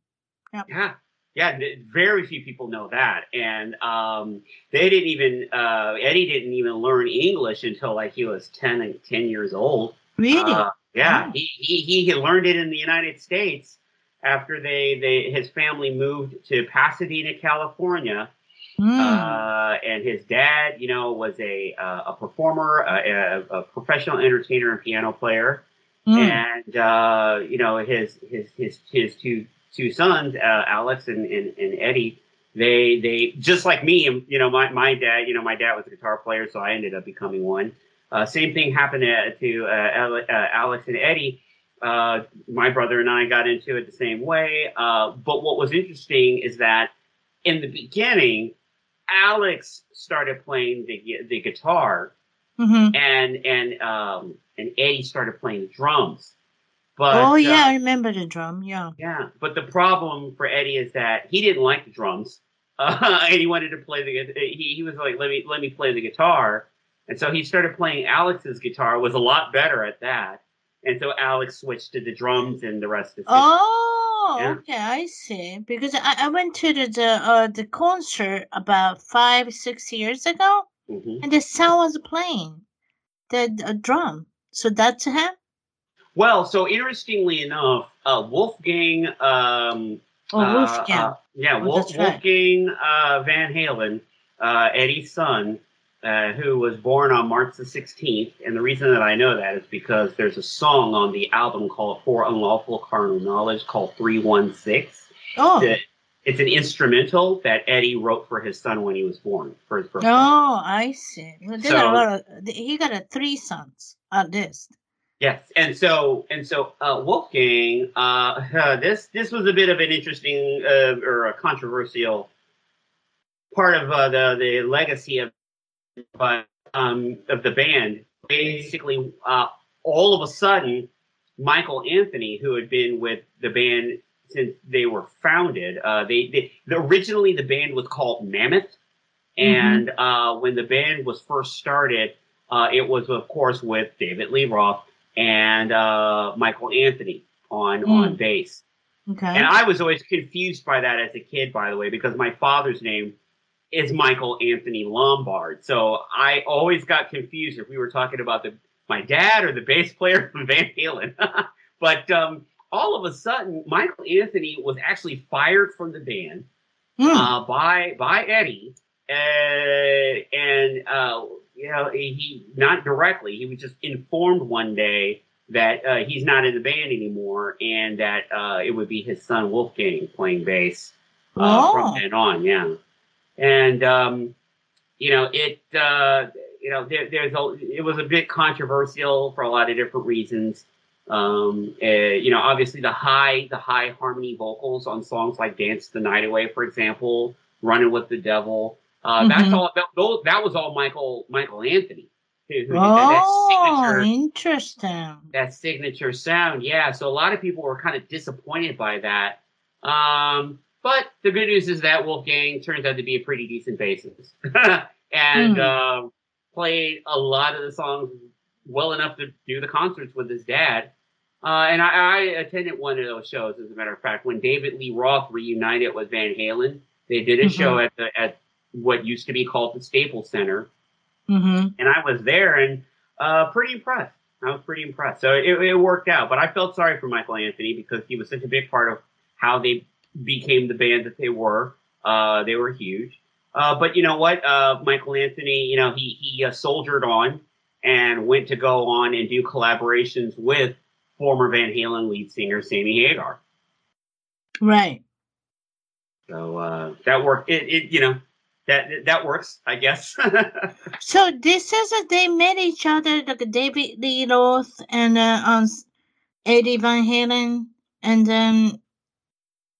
Yeah, yeah. Very few people know that, and um, they didn't even uh, Eddie didn't even learn English until like he was 10, and 10 years old. Really? Uh, yeah, Wow. he, he he learned it in the United States after they they his family moved to Pasadena, California, Hmm. uh, and his dad, you know, was a uh, a performer, a, a, a professional entertainer and piano player Hmm. and uh, you know his his his his two two sons, uh, Alex and, and and Eddie. They they just like me, and you know my my dad. You know my dad was a guitar player, so I ended up becoming one. Uh, same thing happened to, to uh, uh, Alex and Eddie. Uh, my brother and I got into it the same way. Uh, but what was interesting is that in the beginning, Alex started playing the the guitar, Mhm. and and um and Eddie started playing the drums. But oh yeah, uh, I remember the drum. Yeah. yeah. But the problem for Eddie is that he didn't like the drums, uh, and he wanted to play the. He he was like, let me let me play the guitar, and so he started playing Alex's guitar. Was a lot better at that, and so Alex switched to the drums, and the rest is. Oh, Yeah. okay, I see. Because I, I went to the the, uh, the concert about five six years ago, Mhm. and the sound was playing the, the drum. So that's him. Well, so interestingly enough, uh, Wolfgang. Um, Oh, uh, Wolfgang. uh, Yeah, Oh, Wolf, right. Wolfgang uh, Van Halen, uh, Eddie's son, uh, who was born on March the 16th. And the reason that I know that is because there's a song on the album called For Unlawful Carnal Knowledge called 316. Oh, that- It's an instrumental that Eddie wrote for his son when he was born, for his birthday. oh, I see. Well, So- a lot of, he got a three sons at least. Yes, and so and so uh, Wolfgang, uh, this this was a bit of an interesting uh, or a controversial part of uh, the the legacy of um, of the band. Basically, uh, all of a sudden, Michael Anthony, who had been with the band since they were founded, uh, they, they originally the band was called Mammoth, and uh, when the band was first started, uh, it was of course with David Lee Roth and uh, Michael Anthony on Mm. on bass. Okay. And I was always confused by that as a kid, by the way, because my father's name is Michael Anthony Lombard. So I always got confused if we were talking about the my dad or the bass player from Van Halen. but um, all of a sudden, Michael Anthony was actually fired from the band Hmm. uh, by by Eddie, uh, and uh, you know he, not directly. He was just informed one day that uh, he's not in the band anymore, and that uh, it would be his son Wolfgang playing bass uh, Oh. from then on. Yeah, and um, you know it. Uh, you know there, there's a. It was a bit controversial for a lot of different reasons. Um, uh, you know, obviously the high, the high harmony vocals on songs like "Dance the Night Away," for example, "Running with the Devil." Uh, That's Mhm. all. That, that was all Michael Michael Anthony who, who did that, that Oh, interesting. that signature sound. Yeah, so a lot of people were kind of disappointed by that. Um, but the good news is that Wolfgang turns out to be a pretty decent bassist, and Hmm. um, played a lot of the songs well enough to do the concerts with his dad. Uh, and I, I attended one of those shows, as a matter of fact, when David Lee Roth reunited with Van Halen. They did a Mhm. show at the at what used to be called the Staples Center, Mm-hmm. and I was there and uh, pretty impressed. I was pretty impressed. So it, it worked out. But I felt sorry for Michael Anthony because he was such a big part of how they became the band that they were. Uh, they were huge. Uh, but you know what? Uh, Michael Anthony, you know, he he uh, soldiered on and went to go on and do collaborations with former Van Halen lead singer Sammy Hagar. Right. So uh, that worked. It, it you know that that works, I guess. So this is that they met each other, like David Lee Roth and uh, um, Eddie Van Halen, and then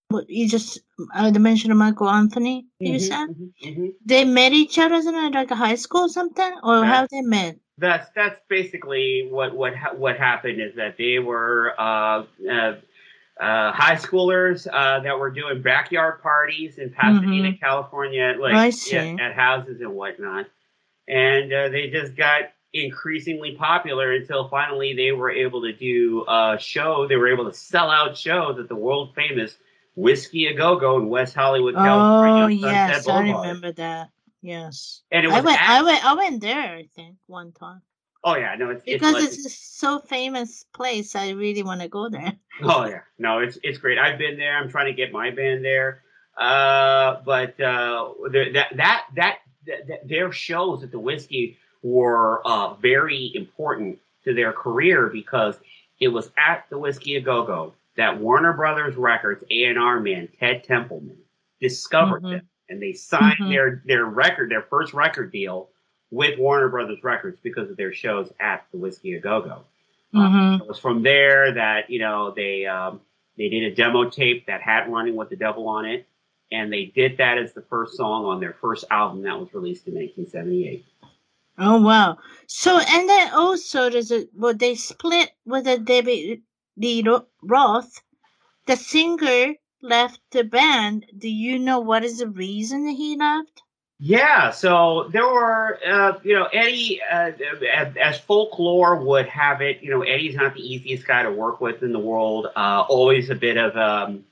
what you just uh, mentioned Michael Anthony. You Mhm, said mhm, mhm. they met each other in like a high school or something, or Right. how they met? that's that's basically what what ha- what happened is that they were uh, uh, uh, high schoolers uh, that were doing backyard parties in Pasadena, California, like Mm-hmm. I yeah, see. at houses and whatnot, and uh, they just got increasingly popular until finally they were able to do a show. They were able to sell out shows at the world famous Whiskey a Go Go in West Hollywood, California. Oh yes, I remember that. Yes, And it I went. at- I went. I went there. I think one time oh yeah, no, it's because it's, it's, like- a so famous place. I really want to go there. Oh yeah, no, it's it's great. I've been there. I'm trying to get my band there, uh, but uh, that that that that their shows at the whiskey were uh, very important to their career because it was at the whiskey a go go that Warner Brothers Records A and R man Ted Templeman discovered Mhm. them, and they signed Mhm. their their record, their first record deal with Warner Brothers Records because of their shows at the whiskey a go go. hmm It was from there that you know they um, they did a demo tape that had "Running with the Devil" on it, and they did that as the first song on their first album that was released in 1978. Oh wow! So and then also there's a well they split with a David Lee Roth. The singer left the band. Do you know what is the reason that he left? Yeah, so there were, uh, you know, Eddie, uh, as, as folklore would have it, you know, Eddie's not the easiest guy to work with in the world. Uh, always a bit of um,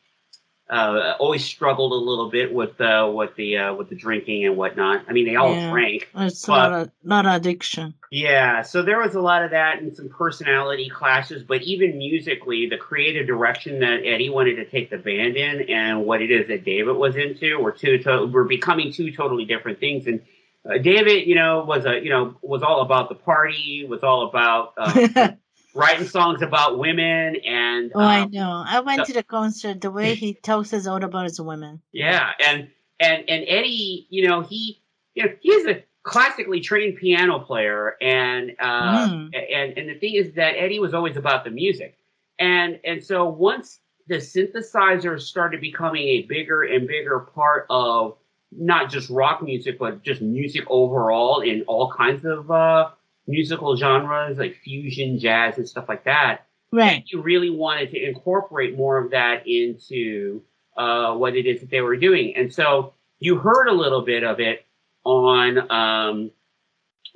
uh, always struggled a little bit with uh, with the uh, with the drinking and whatnot. I mean, they all Yeah. drank. It's But- a of, lot of addiction. Yeah, so there was a lot of that and some personality clashes, but even musically, the creative direction that Eddie wanted to take the band in and what it is that David was into were two to- were becoming two totally different things. And uh, David, you know, was a you know was all about the party, was all about uh, writing songs about women, and Oh, I um, know. I went so- to the concert. The way he talks is all about his women. Yeah, and and and Eddie, you know, he you know he's a classically trained piano player, and uh, Mm. and and the thing is that Eddie was always about the music, and and so once the synthesizers started becoming a bigger and bigger part of not just rock music, but just music overall in all kinds of uh, musical genres like fusion, jazz, and stuff like that Right. you really wanted to incorporate more of that into uh, what it is that they were doing. And so you heard a little bit of it on, um,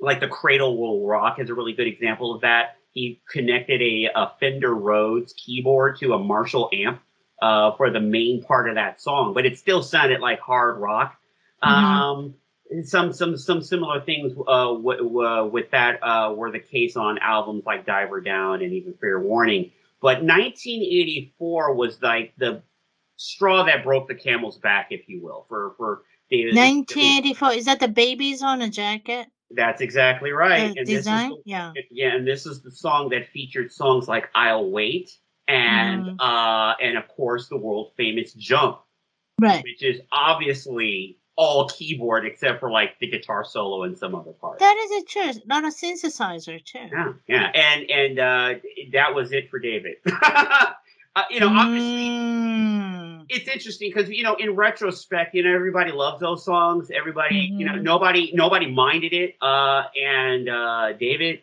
like the Cradle Will Rock is a really good example of that. He connected a, a Fender Rhodes keyboard to a Marshall amp uh, for the main part of that song, but it still sounded like hard rock. Mhm. Um, some some some similar things uh, w- w- with that uh, were the case on albums like Diver Down and even Fair Warning. But 1984 was like the straw that broke the camel's back, if you will, for for David. 1984. Is that the babies on a jacket? That's exactly right. The and this is design? the- Yeah. yeah, and this is the song that featured songs like "I'll Wait" and Mhm. uh, and of course the world famous "Jump." Right. which is obviously all keyboard except for like the guitar solo and some other parts. That is a true. Not a synthesizer too. yeah, yeah, and and uh, that was it for David. uh, you know, obviously. Mm. It's interesting because you know, in retrospect, you know, everybody loves those songs. Everybody, you know, Mhm. nobody, nobody minded it. Uh, and uh, David,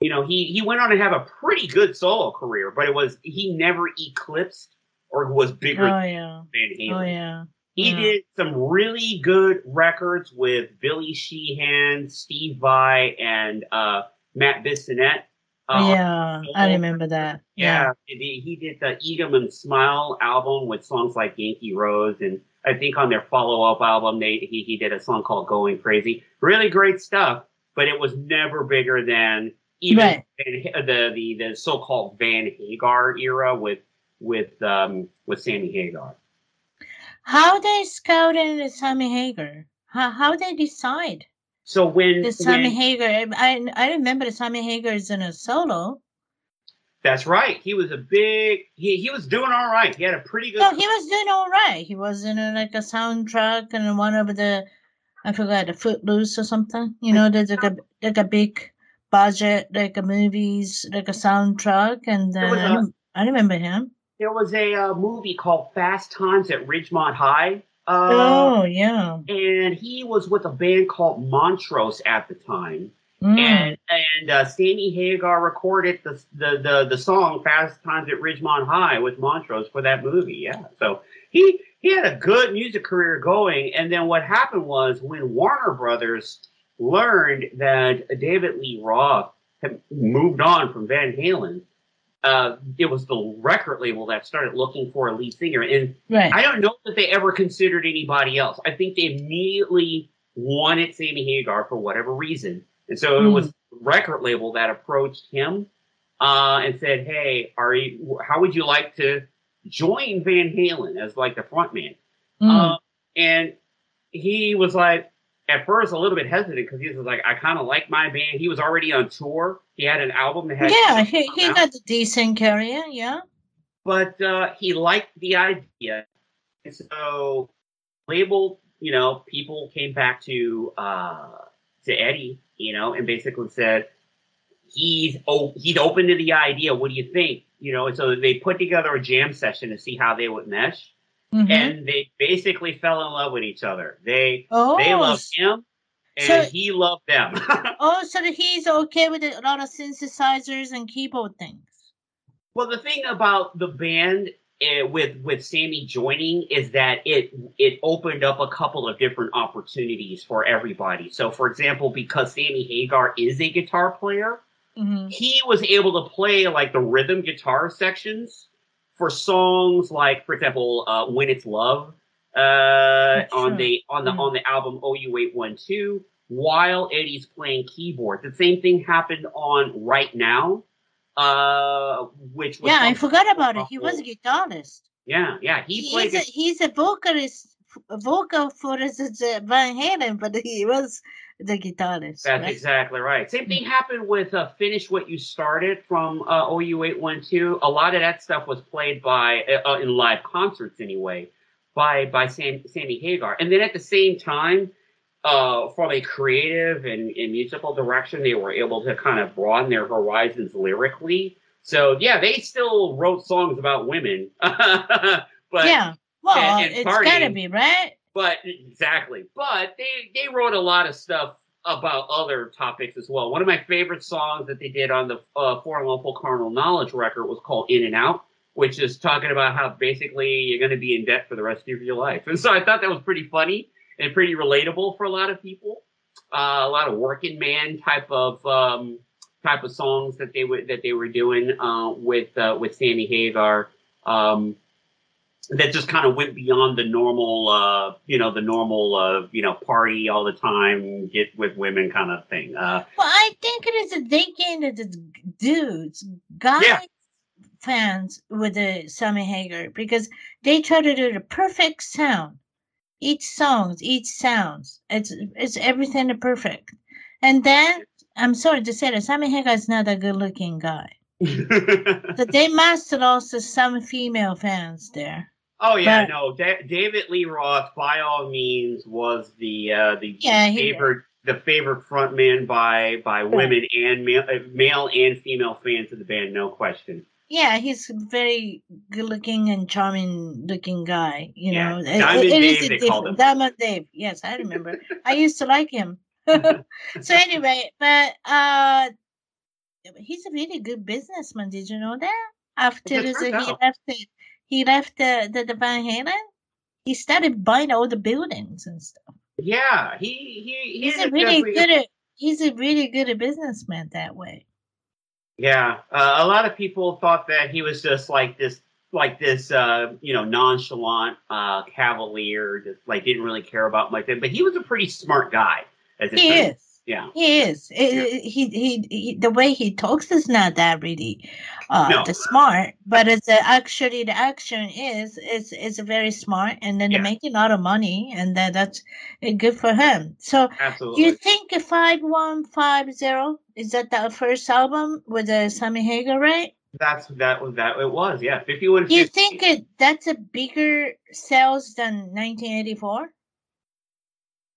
you know, he he went on to have a pretty good solo career, but it was he never eclipsed or was bigger Oh than yeah. Van Halen. Oh yeah. He Yeah. did some really good records with Billy Sheehan, Steve Vai, and uh, Matt Bissonette. Uh, yeah. I remember that. yeah, he he did the Eat 'em and Smile album with songs like Yankee Rose, and I think on their follow-up album, they he, he did a song called Going Crazy. Really great stuff, but it was never bigger than even Right. The the the so-called Van Hagar era with with um with Sammy Hagar. How they scouted the Sammy Hagar? How how they decide So when, the Sammy when Hagar? I I remember the Sammy Hagar is in a solo. That's right. He was a big. He he was doing all right. He had a pretty good. No, he was doing all right. He was in a, like a soundtrack and one of the, I forgot, the Footloose or something. You know, there's like a like a big budget, like a movies, like a soundtrack, and There then was I, a- rem- I remember him. There was a uh, movie called Fast Times at Ridgemont High. Uh, oh yeah, And he was with a band called Montrose at the time, Mm. and and uh, Sammy Hagar recorded the, the the the song "Fast Times at Ridgemont High" with Montrose for that movie. Yeah, so he he had a good music career going. And then what happened was when Warner Brothers learned that David Lee Roth had moved on from Van Halen, uh, it was the record label that started looking for a lead singer. And right. I don't know that they ever considered anybody else. I think they immediately wanted Sammy Hagar for whatever reason. And so it Hmm. was the record label that approached him uh, and said, "Hey, are you? How would you like to join Van Halen as like the front man?" Mm. Uh, and he was like, at first, a little bit hesitant because he was like, "I kind of like my band." He was already on tour. He had an album that had yeah, he, he out. got a decent career. Yeah. but uh, he liked the idea, and so label, you know, people came back to uh, to Eddie, you know, and basically said he's oh he's open to the idea. What do you think? You know, and so they put together a jam session to see how they would mesh, Mhm. and they basically fell in love with each other. They oh, they loved him, and so- he loved them. oh, so he's okay with a lot of synthesizers and keyboard things. Well, the thing about the band uh, with with Sammy joining is that it it opened up a couple of different opportunities for everybody. So, for example, because Sammy Hagar is a guitar player, hmm he was able to play like the rhythm guitar sections for songs like, for example, uh, "When It's Love" uh, on the on the mm. on the album OU812, while Eddie's playing keyboard. The same thing happened on "Right Now," uh, which yeah, I forgot about it. He was a guitarist. Yeah, yeah, he played. He's a, he's a vocalist, vocal for Van Halen, but he was the guitarist. That's right? exactly right. Same thing happened with uh, "Finish What You Started" from uh, OU812. A lot of that stuff was played by uh, uh, in live concerts anyway by by Sam, Sammy Hagar, and then at the same time. Uh, from a creative and, and musical direction, they were able to kind of broaden their horizons lyrically. So yeah, they still wrote songs about women, but yeah, well, and, and it's partying. gotta be right. But exactly. But they they wrote a lot of stuff about other topics as well. One of my favorite songs that they did on the uh, For Unlawful Carnal Knowledge record was called In and Out, which is talking about how basically you're going to be in debt for the rest of your life. And so I thought that was pretty funny and pretty relatable for a lot of people. Uh, a lot of working man type of um, type of songs that they were that they were doing uh, with uh, with Sammy Hagar. Um, that just kind of went beyond the normal, uh, you know, the normal, uh, you know, party all the time, get with women kind of thing. Uh, well, I think it is a thinking that it's dudes, guys, yeah. fans with the Sammy Hagar because they try to do the perfect sound. Each songs, each sounds, it's it's everything perfect. And then I'm sorry to say that Sammy Hagar is not a good looking guy. but they must also some female fans there. Oh yeah, but, no. Da- David Lee Roth, by all means, was the uh, the yeah, favorite the favorite frontman by by women and male, uh, male and female fans of the band, no question. Yeah, he's a very good looking and charming looking guy. You yeah. know, Diamond it, it Dave, they called him. Diamond Dave. Yes, I remember. I used to like him. so anyway, but uh, he's a really good businessman. Did you know that? After he left it he left the, the, the Van Halen, he started buying all the buildings and stuff. Yeah, he he he's a really good at, he's a really good a businessman that way. Yeah, uh, a lot of people thought that he was just like this like this uh, you know nonchalant uh, cavalier, just like didn't really care about much. But he was a pretty smart guy. As he is. Yeah, he is. Yeah. he, he, he the way he talks is not that really uh no. the smart, but it's uh, actually the action is is is very smart, and then yeah. they're making a lot of money, and that that's uh, good for him. So, Absolutely. you think five one five zero is that the first album with the uh, Sammy Hagar, right? That's that was that it was yeah fifty one. You think it that's a bigger sales than nineteen eighty four?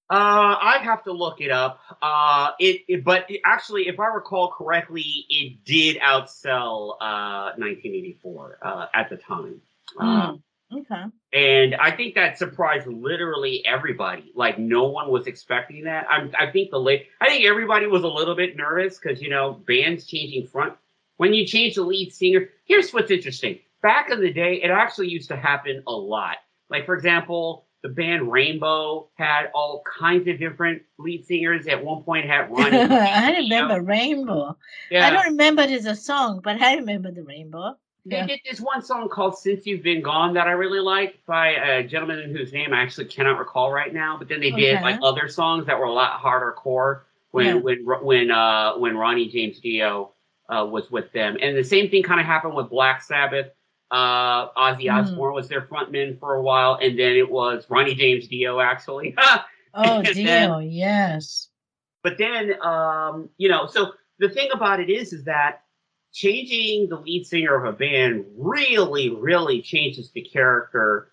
Uh, I'd have to look it up. Uh, it, it but it, actually, if I recall correctly, it did outsell uh 1984 uh, at the time. Mm, okay. And I think that surprised literally everybody. Like no one was expecting that. I, I think the late. I think everybody was a little bit nervous because you know bands changing front. When you change the lead singer, here's what's interesting. Back in the day, it actually used to happen a lot. Like for example, the band Rainbow had all kinds of different lead singers. At one point, had Ronnie. I remember Rainbow. Yeah. I don't remember it as a song, but I remember the Rainbow. They yeah. did this one song called "Since You've Been Gone" that I really liked by a gentleman whose name I actually cannot recall right now. But then they did okay. like other songs that were a lot harder core when yeah. when when uh, when Ronnie James Dio uh, was with them. And the same thing kind of happened with Black Sabbath. Uh, Ozzy hmm. Osbourne mm. was their frontman for a while, and then it was Ronnie James Dio actually. oh, Dio, then, yes. But then, um, you know, so the thing about it is, is that changing the lead singer of a band really, really changes the character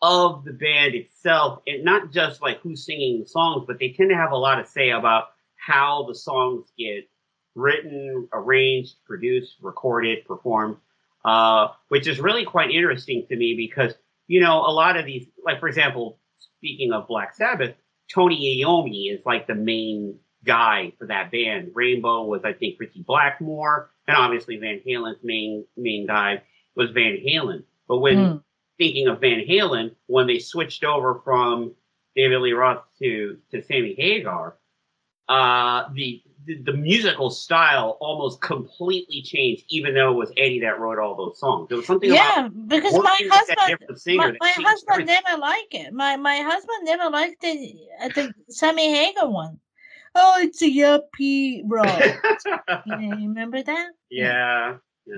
of the band itself, and not just like who's singing the songs, but they tend to have a lot to say about how the songs get written, arranged, produced, recorded, performed uh, which is really quite interesting to me because, you know, a lot of these, like, for example, speaking of Black Sabbath, Tony Iommi is like the main guy for that band. Rainbow was, I think, Ritchie Blackmore, and obviously Van Halen's main main guy was Van Halen. But when mm. thinking of Van Halen, when they switched over from David Lee Roth to to Sammy Hagar, uh, the the, the, musical style almost completely changed, even though it was Eddie that wrote all those songs. There was something yeah, because my husband, my, my husband never liked it. My my husband never liked the the Sammy Hagar one. Oh, it's a yuppie rock. you remember that? Yeah. yeah.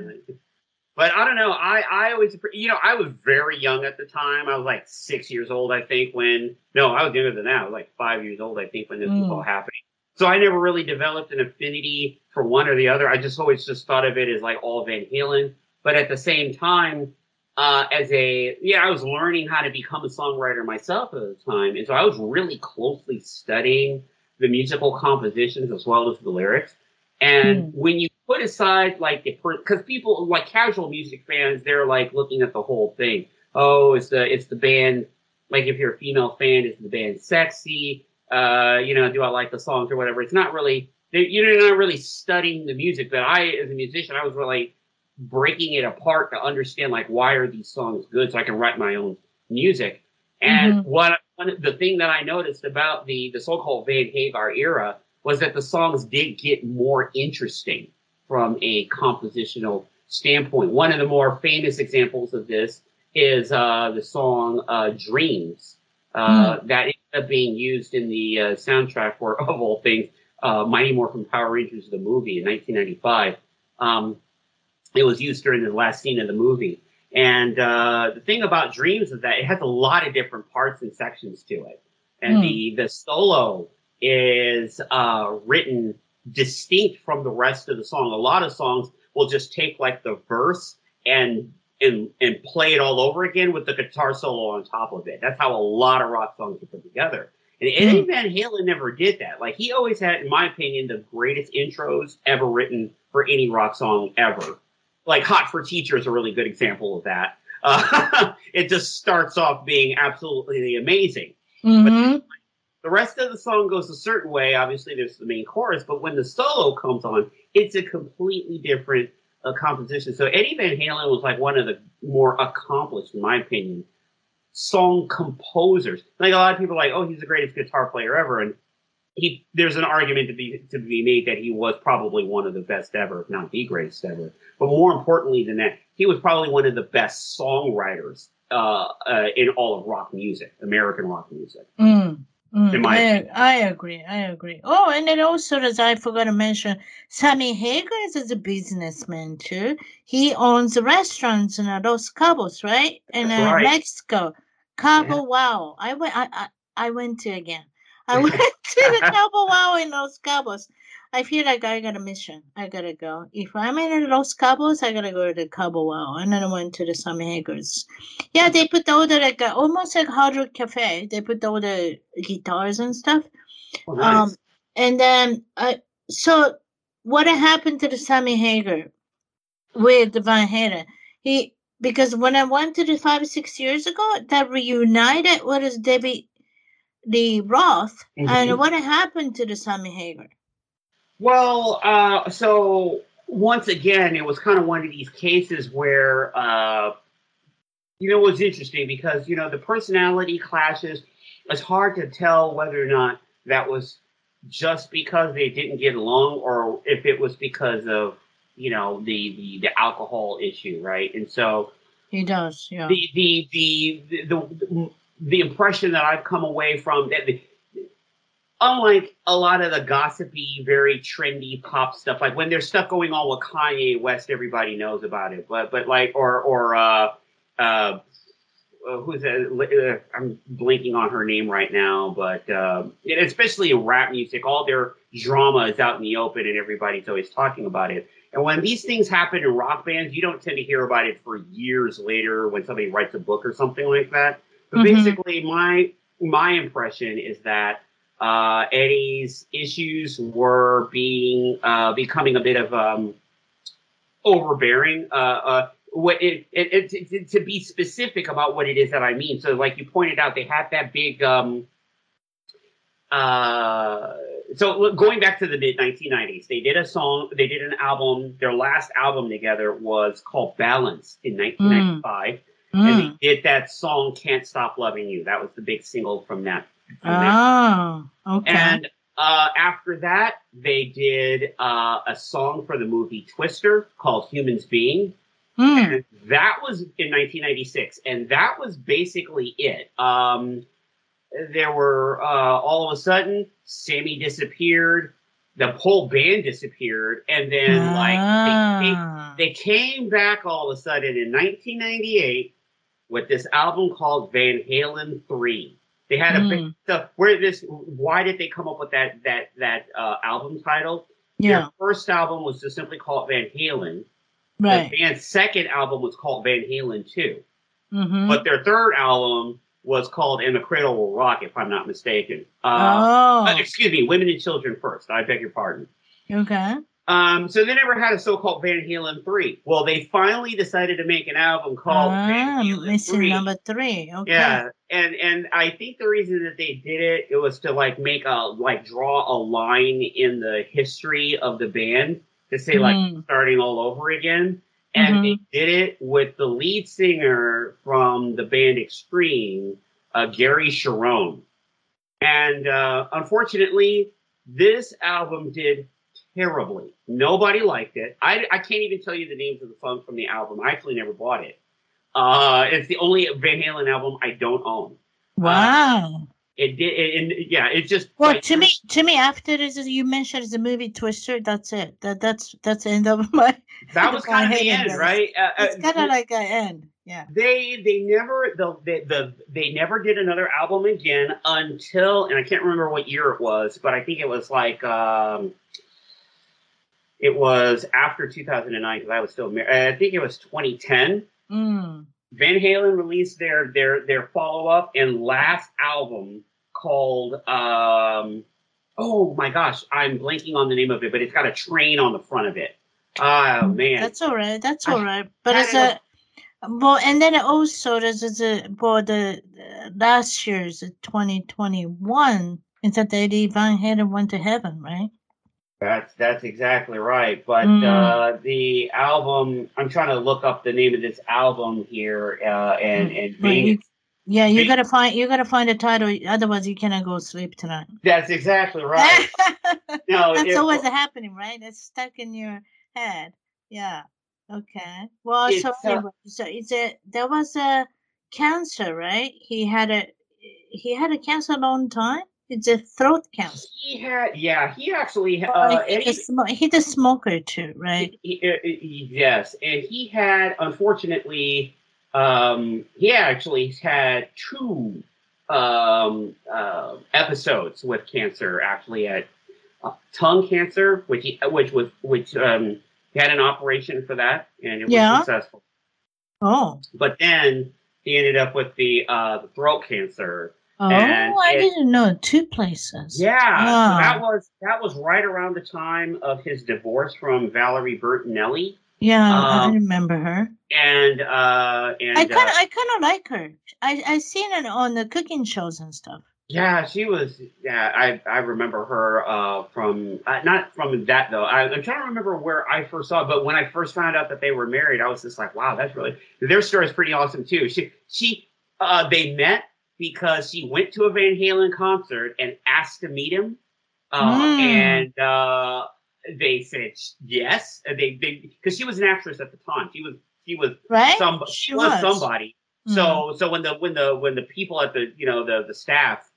But I don't know. I, I always, you know, I was very young at the time. I was like six years old, I think, when, no, I was younger than that. I was like five years old, I think, when this mm. was all happening. So I never really developed an affinity for one or the other. I just always just thought of it as like all Van Halen. But at the same time, uh, as a, yeah, I was learning how to become a songwriter myself at the time. And so I was really closely studying the musical compositions as well as the lyrics. And mm. when you put aside like the because people like casual music fans, they're like looking at the whole thing. Oh, it's the it's the band. Like if you're a female fan, is the band sexy? Uh, you know, do I like the songs or whatever? It's not really you're not really studying the music. But I, as a musician, I was really breaking it apart to understand like why are these songs good, so I can write my own music. And mm-hmm. what one, the thing that I noticed about the the so-called Van Hagar era was that the songs did get more interesting from a compositional standpoint. One of the more famous examples of this is uh, the song uh, "Dreams" uh, mm. that up being used in the uh, soundtrack for, of all things, uh, Mighty Morphin Power Rangers the movie in 1995. Um, it was used during the last scene of the movie. And uh, the thing about Dreams is that it has a lot of different parts and sections to it. And mm. the, the solo is uh, written distinct from the rest of the song. A lot of songs will just take like the verse and and and play it all over again with the guitar solo on top of it. That's how a lot of rock songs are put together. And Eddie mm. Van Halen never did that. Like he always had, in my opinion, the greatest intros ever written for any rock song ever like Hot for Teacher is a really good example of that. Uh, it just starts off being absolutely amazing. Mm-hmm. But the rest of the song goes a certain way. Obviously, there's the main chorus, but when the solo comes on, it's a completely different uh, composition. So Eddie Van Halen was like one of the more accomplished, in my opinion, song composers. Like a lot of people are like, oh, he's the greatest guitar player ever, and he there's an argument to be to be made that he was probably one of the best ever, if not the greatest ever. But more importantly than that, he was probably one of the best songwriters uh, uh, in all of rock music, American rock music. Mm, mm, I, I agree. I agree. Oh, and then also, as I forgot to mention, Sammy Hagar is a businessman too. He owns restaurants in Los Cabos, right? In uh, right. Mexico. Cabo yeah. Wow. I went. I, I I went to again. I went to the Cabo Wabo in Los Cabos. I feel like I got a mission. I gotta go. If I'm in Los Cabos, I gotta go to the Cabo Wabo. And then I went to the Sammy Hagars. Yeah, they put all the like uh, almost like Hard Rock Cafe. They put all the guitars and stuff. Oh, nice. Um, and then I so what happened to the Sammy Hagar with the Van Halen? He because when I went to the five six years ago, that reunited with Debbie the Roth, mm-hmm. and what happened to the Sammy Hagar? Well, uh, so once again, it was kind of one of these cases where, uh, you know, it was interesting because you know the personality clashes. It's hard to tell whether or not that was just because they didn't get along, or if it was because of you know the the, the alcohol issue, right? And so he does, yeah. The the the the, the the impression that I've come away from that the, unlike a lot of the gossipy, very trendy pop stuff, like when there's stuff going on with Kanye West, everybody knows about it. But but like or or uh, uh, who's that? Uh, I'm blinking on her name right now, but uh, especially in rap music, all their drama is out in the open, and everybody's always talking about it. And when these things happen in rock bands, you don't tend to hear about it for years later when somebody writes a book or something like that. But mm-hmm. basically, my my impression is that uh, Eddie's issues were being uh, becoming a bit of um, overbearing. Uh, uh what it, it, it, to be specific about what it is that I mean. So, like you pointed out, they had that big. Um, uh, so going back to the mid 1990s, they did a song, they did an album. Their last album together was called Balance in 1995. Mm. Mm. And they did that song "Can't Stop Loving You." That was the big single from that. Oh, okay. And uh, after that, they did uh, a song for the movie Twister called Humans Being. Mm. And that was in 1996, and that was basically it. Um, there were uh, all of a sudden, Sammy disappeared, the whole band disappeared, and then like they, they, Ah. they came back all of a sudden in 1998 with this album called Van Halen 3. They had a big Mm. stuff. Where this? Why did they come up with that that that uh, album title? yeah, Their first album was just simply called Van Halen. right. The band's second album was called Van Halen 2. Mm-hmm. But their third album was called And the Cradle Will Rock, if I'm not mistaken. Uh, oh, uh, excuse me, Women and Children first. I beg your pardon. okay. Um, so they never had a so-called Van Halen 3. Well, they finally decided to make an album called Van Ah, Halen missing 3. number three. Okay. Yeah, and and I think the reason that they did it it was to like make a like draw a line in the history of the band to say like Mm. starting all over again. And Mhm. they did it with the lead singer from the band Extreme, uh, Gary Cherone. And uh, unfortunately, this album did terribly. Nobody liked it. I, I can't even tell you the names of the songs from the album. I actually never bought it. Uh, it's the only Van Halen album I don't own. Wow. It did, and yeah, it's just well, like, to me, to me, after this, you mentioned the movie Twister. That's it. That that's that's the end of my. that was kind of the end, right? Uh, It's uh, kind of like an end. Yeah. they they never the, the the they never did another album again until and I can't remember what year it was, but I think it was like um it was after 2009 because I was still married. I think it was 2010. Mm. Van Halen released their their their follow up and last album called um oh my gosh I'm blanking on the name of it, but it's got a train on the front of it. Oh man, That's all right. That's all right. But it's a well, and then also there's a for the uh, last year's 2021. It's that Eddie Van Halen went to heaven, right? That's that's exactly right. But Mm. uh, the album, I'm trying to look up the name of this album here, uh, and and you- Yeah, you gotta find you gotta find a title. Otherwise, you cannot go sleep tonight. that's exactly right. No, That's it- always happening, right? It's stuck in your head. Yeah. Okay. Well, so uh, anyway, so it's a there was a cancer, right? He had a he had a cancer a long time. It's a throat cancer. he had, yeah, he actually, Uh, uh, he, Eddie, a he's a smoker too, right? he- he- he- yes, and he had, unfortunately, um, he actually had two um, uh, episodes with cancer. Actually, had uh, tongue cancer, which he, which was which um, he had an operation for that, and it was successful. Oh, But then he ended up with the uh, the throat cancer. Oh, And I it- didn't know two places. Yeah, so that was that was right around the time of his divorce from Valerie Bertinelli, Yeah, I Um, remember her. and uh, and I kind of, uh, I kind of like her. I, I seen it on the cooking shows and stuff. yeah, she was. Yeah, I I remember her uh, from uh, not from that though. I, I'm trying to remember where I first saw, it, but when I first found out that they were married, I was just like, wow, that's really their story is pretty awesome too. She she uh, they met because she went to a Van Halen concert and asked to meet him, uh, Mm. and uh, they said yes. They they because she was an actress at the time. She was she was Right? some She she was was. somebody. Mm. So so when the when the when the people at the you know the the staff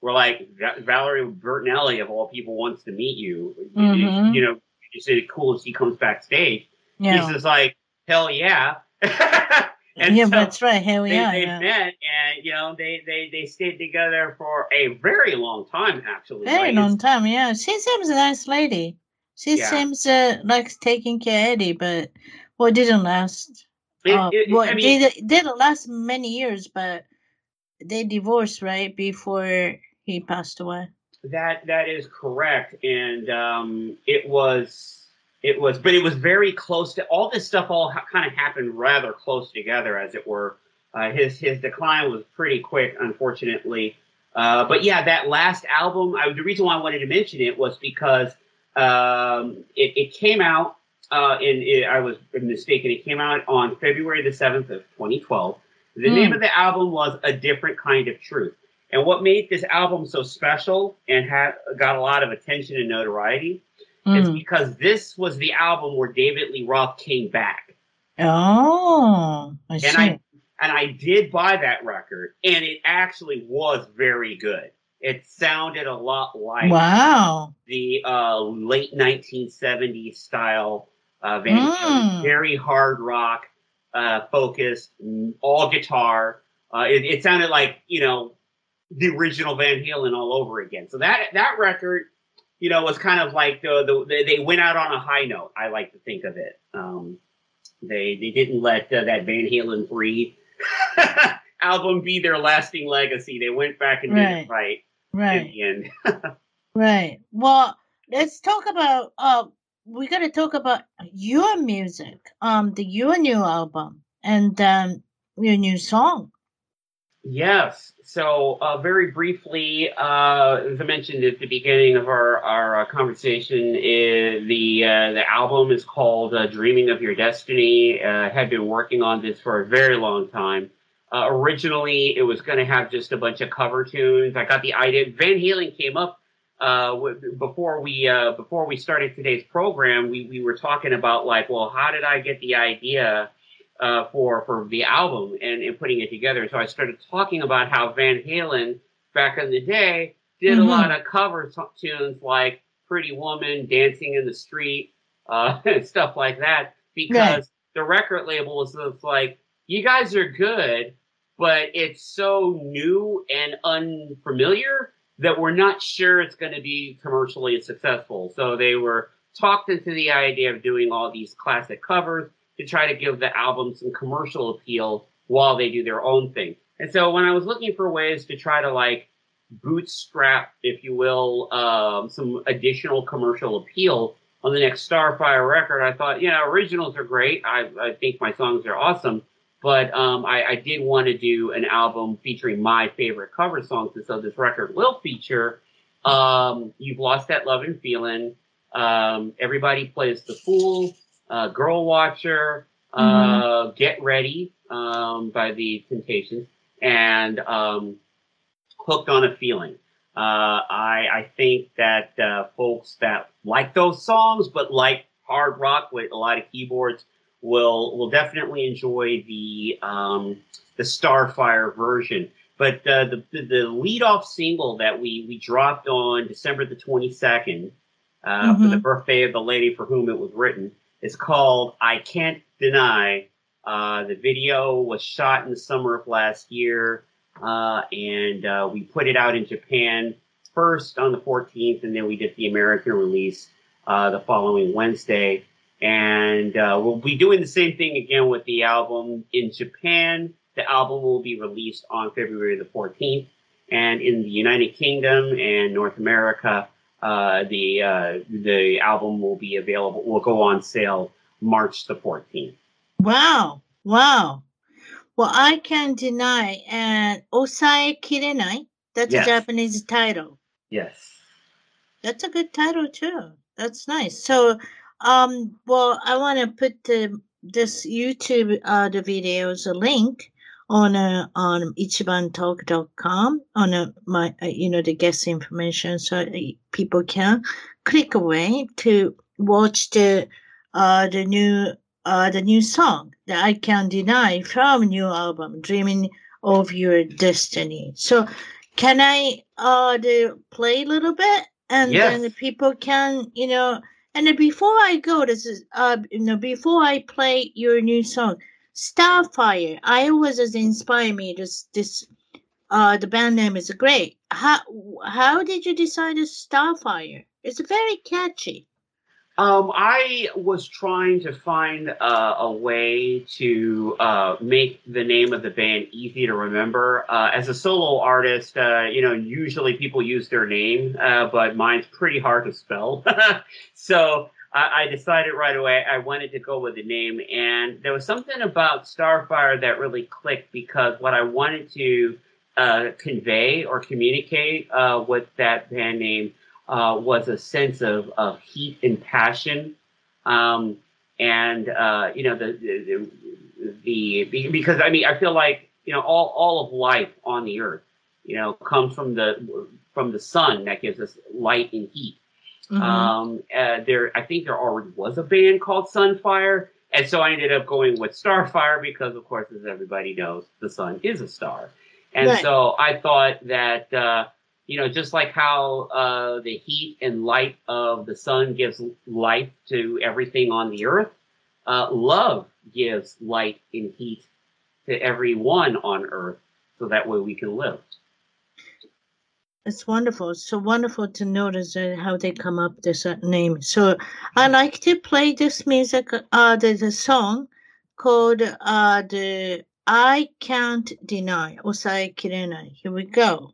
were like Valerie Bertinelli of all people wants to meet you, you- you, you know, you say cool as he comes backstage. yeah. He's just like hell yeah. and yeah, so that's right. Hell they, yeah. they yeah. met and you know they, they they stayed together for a very long time actually. Very long time. Yeah, she seems a nice lady. She Yeah. seems uh, like taking care of Eddie, but well, it didn't last. it- uh, it- well, I mean, they didn't last many years, but they divorced right before he passed away. That that is correct, and um, it was it was, but it was very close to all this stuff. All ha- kind of happened rather close together, as it were. Uh, his his decline was pretty quick, unfortunately. Uh, but yeah, that last album. I, the reason why I wanted to mention it was because um, it, it came out. Uh, and it, I was mistaken. It came out on February the seventh of 2012. The Hmm. name of the album was "A Different Kind of Truth." And what made this album so special and had got a lot of attention and notoriety mm. is because this was the album where David Lee Roth came back. Oh, I see. And I and I did buy that record, and it actually was very good. It sounded a lot like wow the uh, late 1970s style uh, Van mm. very hard rock uh, focused, all guitar. Uh, it, it, sounded like you know the original Van Halen all over again. So that that record, you know, was kind of like the, the they went out on a high note. I like to think of it. Um, they they didn't let uh, that Van Halen three album be their lasting legacy. They went back and right. did it right. Right. right. Well, let's talk about uh we gotta talk about your music, um, the your new album and um your new song. Yes. So, uh, very briefly, uh, as I mentioned at the beginning of our our uh, conversation, is the uh, the album is called uh, "Dreaming of Your Destiny." Uh, had been working on this for a very long time. Uh, originally, it was going to have just a bunch of cover tunes. I got the idea. Van Halen came up uh, before we before we started today's program. We we were talking about like, well, how did I get the idea uh, for for the album and, and putting it together? So I started talking about how Van Halen back in the day did mm-hmm. a lot of cover t- tunes like "Pretty Woman," "Dancing in the Street," uh, and stuff like that because right. the record label was like, you guys are good but it's so new and unfamiliar that we're not sure it's going to be commercially successful. So they were talked into the idea of doing all these classic covers to try to give the album some commercial appeal while they do their own thing. And so when I was looking for ways to try to like bootstrap, if you will, um, some additional commercial appeal on the next Starfire record, I thought, yeah, originals are great. I, I think my songs are awesome but um, I, I, did want to do an album featuring my favorite cover songs, and so this record will feature um, "You've Lost That Love and Feeling," um, "Everybody Plays the Fool," uh, "Girl Watcher," uh, mm-hmm. "Get Ready" um, by the Temptations, and um, "Hooked on a Feeling." Uh, I, I, think that uh, folks that like those songs but like hard rock with a lot of keyboards will will definitely enjoy the um, the Starfire version. But uh, the, the the lead off single that we we dropped on December the twenty second uh, mm-hmm. for the birthday of the lady for whom it was written is called "I Can't Deny." Uh, the video was shot in the summer of last year, uh, and uh, we put it out in Japan first on the 14th, and then we did the American release uh, the following Wednesday. And uh, we'll be doing the same thing again with the album in Japan. The album will be released on February the 14th. And in the United Kingdom and North America, uh, the uh, the album will be available. Will go on sale March the 14th. Wow! Wow! Well, I can deny and osae kirenai. That's yes. a Japanese title. Yes. That's a good title too. That's nice. So um, well, I want to put the, this YouTube uh, the videos a link on uh, on ichibantalk.com on uh, my uh, you know the guest information so uh, people can click away to watch the uh the new uh the new song that I can deny from new album Dreaming of Your Destiny. So can I uh the play a little bit and yes. then the people can you know and before I go, this is uh, you know, before I play your new song, Starfire. I always has inspired me. This this uh the band name is great. How how did you decide to Starfire? It's very catchy. Um, I was trying to find uh, a way to uh, make the name of the band easy to remember. Uh, as a solo artist, uh, you know, usually people use their name, uh, but mine's pretty hard to spell. so I, I, decided right away I wanted to go with the name, and there was something about Starfire that really clicked because what I wanted to uh, convey or communicate with that band name uh, was a sense of, of heat and passion. Um, and, uh, you know, the, the, the, the, because I mean, I feel like, you know, all, all of life on the earth you know, comes from the from the sun that gives us light and heat. Mm-hmm. Um, uh, there, I think there already was a band called Sunfire, and so I ended up going with Starfire because, of course, as everybody knows, the sun is a star. And right. so I thought that, uh, you know, just like how uh, the heat and light of the sun gives life to everything on the earth, uh, love gives light and heat to everyone on earth so that way we can live. It's wonderful. It's so wonderful to notice uh, how they come up with this name. So I like to play this music, uh, the, the song called uh, the I Can't Deny, 抑えきれない. Here we go.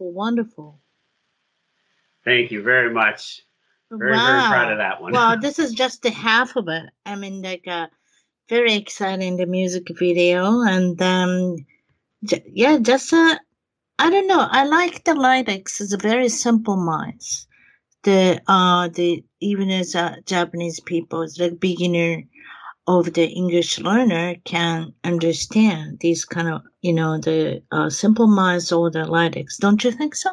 Wonderful, wonderful. Thank you very much. Very, wow. very proud of that one. well, this is just the half of it. I mean, like, uh, very exciting, the music video. And, um, j- yeah, just, uh, I don't know. I like the lyrics. It's a very simple minds. The, uh, the, even as uh, Japanese people, it's like beginner of the English learner can understand these kind of, you know, the uh, simple minds or the lyrics. Don't you think so?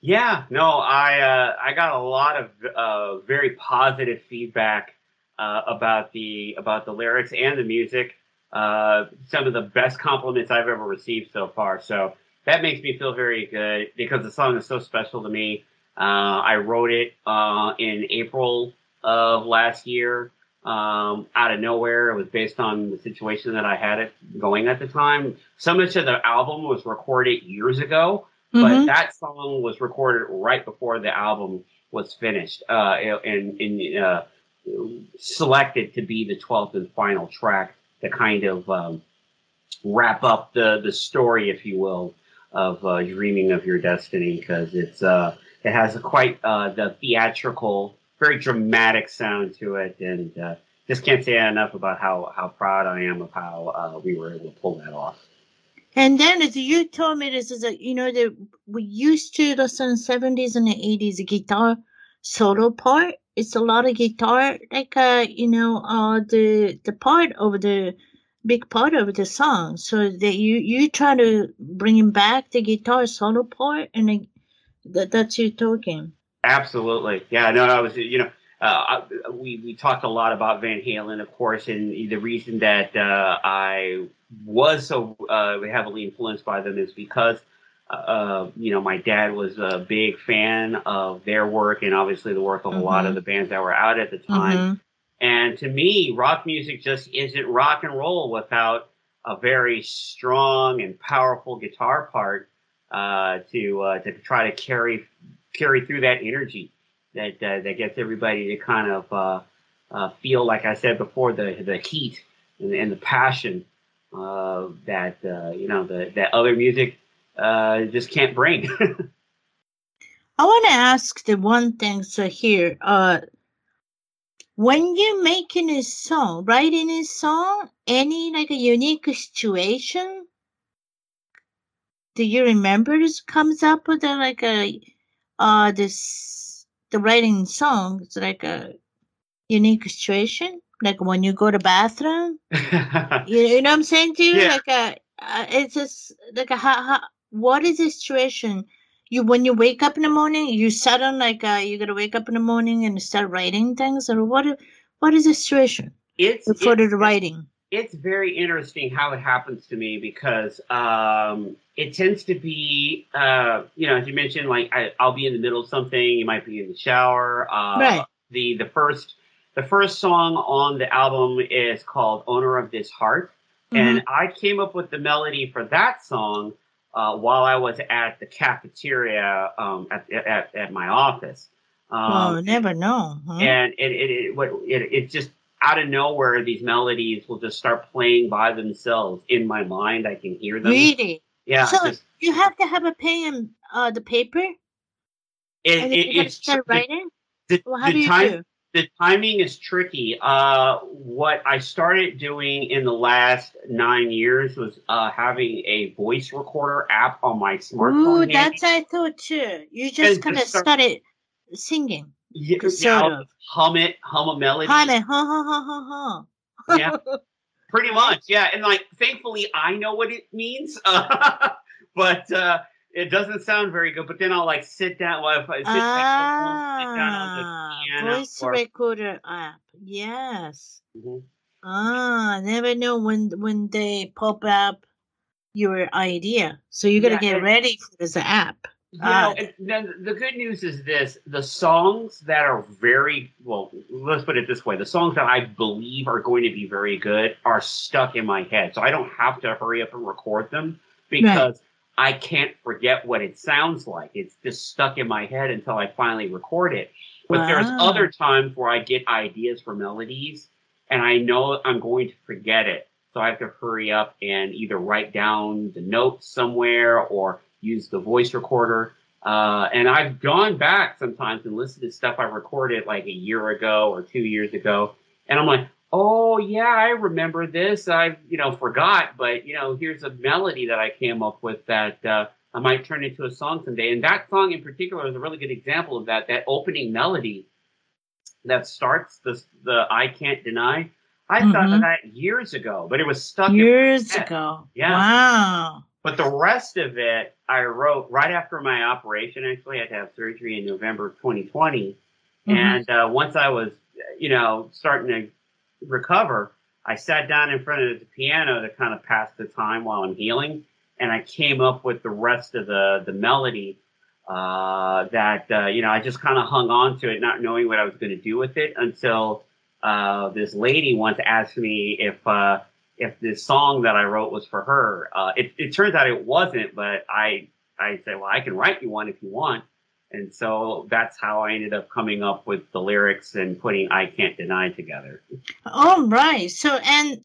Yeah, no, I uh, I got a lot of uh, very positive feedback uh, about the about the lyrics and the music. Uh, some of the best compliments I've ever received so far. So that makes me feel very good because the song is so special to me. Uh, I wrote it in April of last year um, out of nowhere. It was based on the situation that I had it going at the time. So much of the album was recorded years ago, mm-hmm. but that song was recorded right before the album was finished uh, and, and uh, selected to be the 12th and final track to kind of um, wrap up the, the story, if you will, of uh, Dreaming of Your Destiny because it's uh, it has a quite uh, the theatrical very dramatic sound to it, and uh, just can't say enough about how how proud I am of how uh, we were able to pull that off. And then, as you told me, this is a you know that we used to listen seventies and the eighties guitar solo part. It's a lot of guitar, like uh, you know, uh, the the part of the big part of the song. So that you you try to bring back the guitar solo part, and that that's you talking. Absolutely. Yeah, no, I was, you know, uh, we, we talked a lot about Van Halen, of course, and the reason that uh, I was so uh, heavily influenced by them is because, uh, you know, my dad was a big fan of their work and obviously the work of mm-hmm. a lot of mm-hmm. the bands that were out at the time. Mm-hmm. And to me, rock music just isn't rock and roll without a very strong and powerful guitar part uh, to uh, to try to carry carry through that energy that uh, that gets everybody to kind of uh, uh, feel, like I said before, the the heat and, and the passion uh, that uh, you know the, that other music uh, just can't bring. I want to ask the one thing so here. when you're making a song, writing a song, any like a unique situation, do you remember this comes up with a, like a uh this the writing song? It's like a unique situation, like when you go to bathroom. you, you know what I'm saying to you? Yeah. Like a, uh, it's just like a how, how, what is the situation? You when you wake up in the morning, you sudden like uh, you gotta wake up in the morning and start writing things, or what? What is the situation it's for the writing? It's very interesting how it happens to me because um, it tends to be, uh, you know, as you mentioned, like I, I'll be in the middle of something. You might be in the shower. Uh, Right. The the first the first song on the album is called "Owner of This Heart," and I came up with the melody for that song uh, while I was at the cafeteria um, at, at at my office. Um, oh, never know. Huh? and it it it, what it it just out of nowhere these melodies will just start playing by themselves in my mind. I can hear them. really? Yeah, So just, you have to have a pen and uh, the paper, it, and then it, it's start the, writing. the, Well, how the do you time do? the timing is tricky. Uh, what I started doing in the last nine years was uh, having a voice recorder app on my smartphone. Ooh, handy. that's I thought too. You just kind of start- started singing. Yeah, yeah, of. hum it, hum a melody. Hi, man. Ha ha ha ha ha. Yeah. Pretty much, yeah. And like, thankfully, I know what it means, uh, but uh, it doesn't sound very good. But then I'll like sit down. Well, if I sit, down, sit down on Ah, the piano. voice or- recorder app. Yes. Mhm. Ah, I never know when when they pop up your idea. So you gotta Yeah, get ready for this app. You Ah. know, and then the good news is this: the songs that are very well, let's put it this way: the songs that I believe are going to be very good are stuck in my head, so I don't have to hurry up and record them because I can't forget what it sounds like. It's just stuck in my head until I finally record it. But there's other times where I get ideas for melodies, and I know I'm going to forget it, so I have to hurry up and either write down the notes somewhere or use the voice recorder. Uh, and I've gone back sometimes and listened to stuff I recorded like a year ago or two years ago, and I'm like, oh yeah, I remember this. I you know forgot, but you know here's a melody that I came up with that uh, I might turn into a song someday. And that song in particular is a really good example of that. That opening melody that starts the the I can't deny. I thought Mhm. of that years ago, but it was stuck in Years ago. Yeah. Wow. But the rest of it, I wrote right after my operation. Actually, I had to have surgery in November of 2020. Mhm. And uh, once I was, you know, starting to recover, I sat down in front of the piano to kind of pass the time while I'm healing. And I came up with the rest of the, the melody uh, that, uh, you know, I just kind of hung on to it, not knowing what I was going to do with it until uh, this lady once asked me if, uh, if this song that I wrote was for her. Uh, it, it turns out it wasn't, but I, I said, well, I can write you one if you want. And so that's how I ended up coming up with the lyrics and putting I Can't Deny together. All right. So and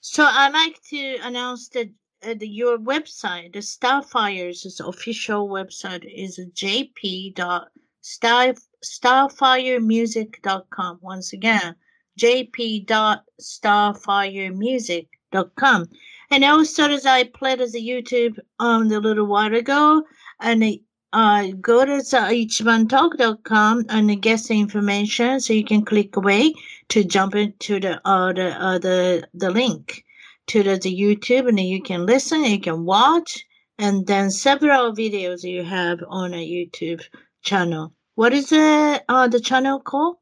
so I like to announce that uh, the, your website, the Starfire's official website is jp dot star starfiremusic.com. Once again, jp dot starfiremusic.com. And also, as I played as a YouTube um a little while ago, and uh, go to ichibantalk.com and get the information so you can click away to jump into the uh, the uh, the the link to the, the YouTube and you can listen, you can watch, and then several videos you have on a YouTube channel. What is the uh, the channel called?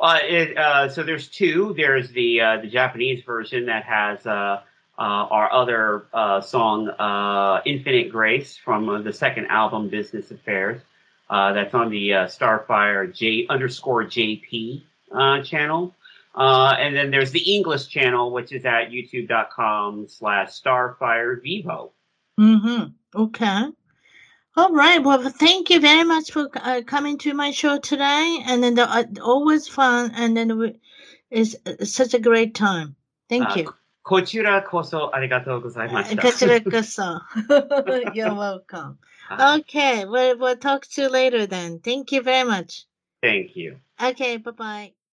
Uh, it, uh, so there's two. There's the uh, the Japanese version that has uh, uh, our other uh, song, "Infinite Grace" from the second album, "Business Affairs." That's on the Starfire J underscore JP channel. And then there's the English channel, which is at youtube.com slash Starfire Vevo. Mm-hmm. Okay. All right. Well, thank you very much for uh, coming to my show today, and then the, uh, always fun, and then we, it's, it's such a great time. Thank Uh, you. こちらこそありがとうございました。こちらこそ. You're welcome. はい Okay, we'll, we'll talk to you later then. Thank you very much. Thank you. Okay, bye bye.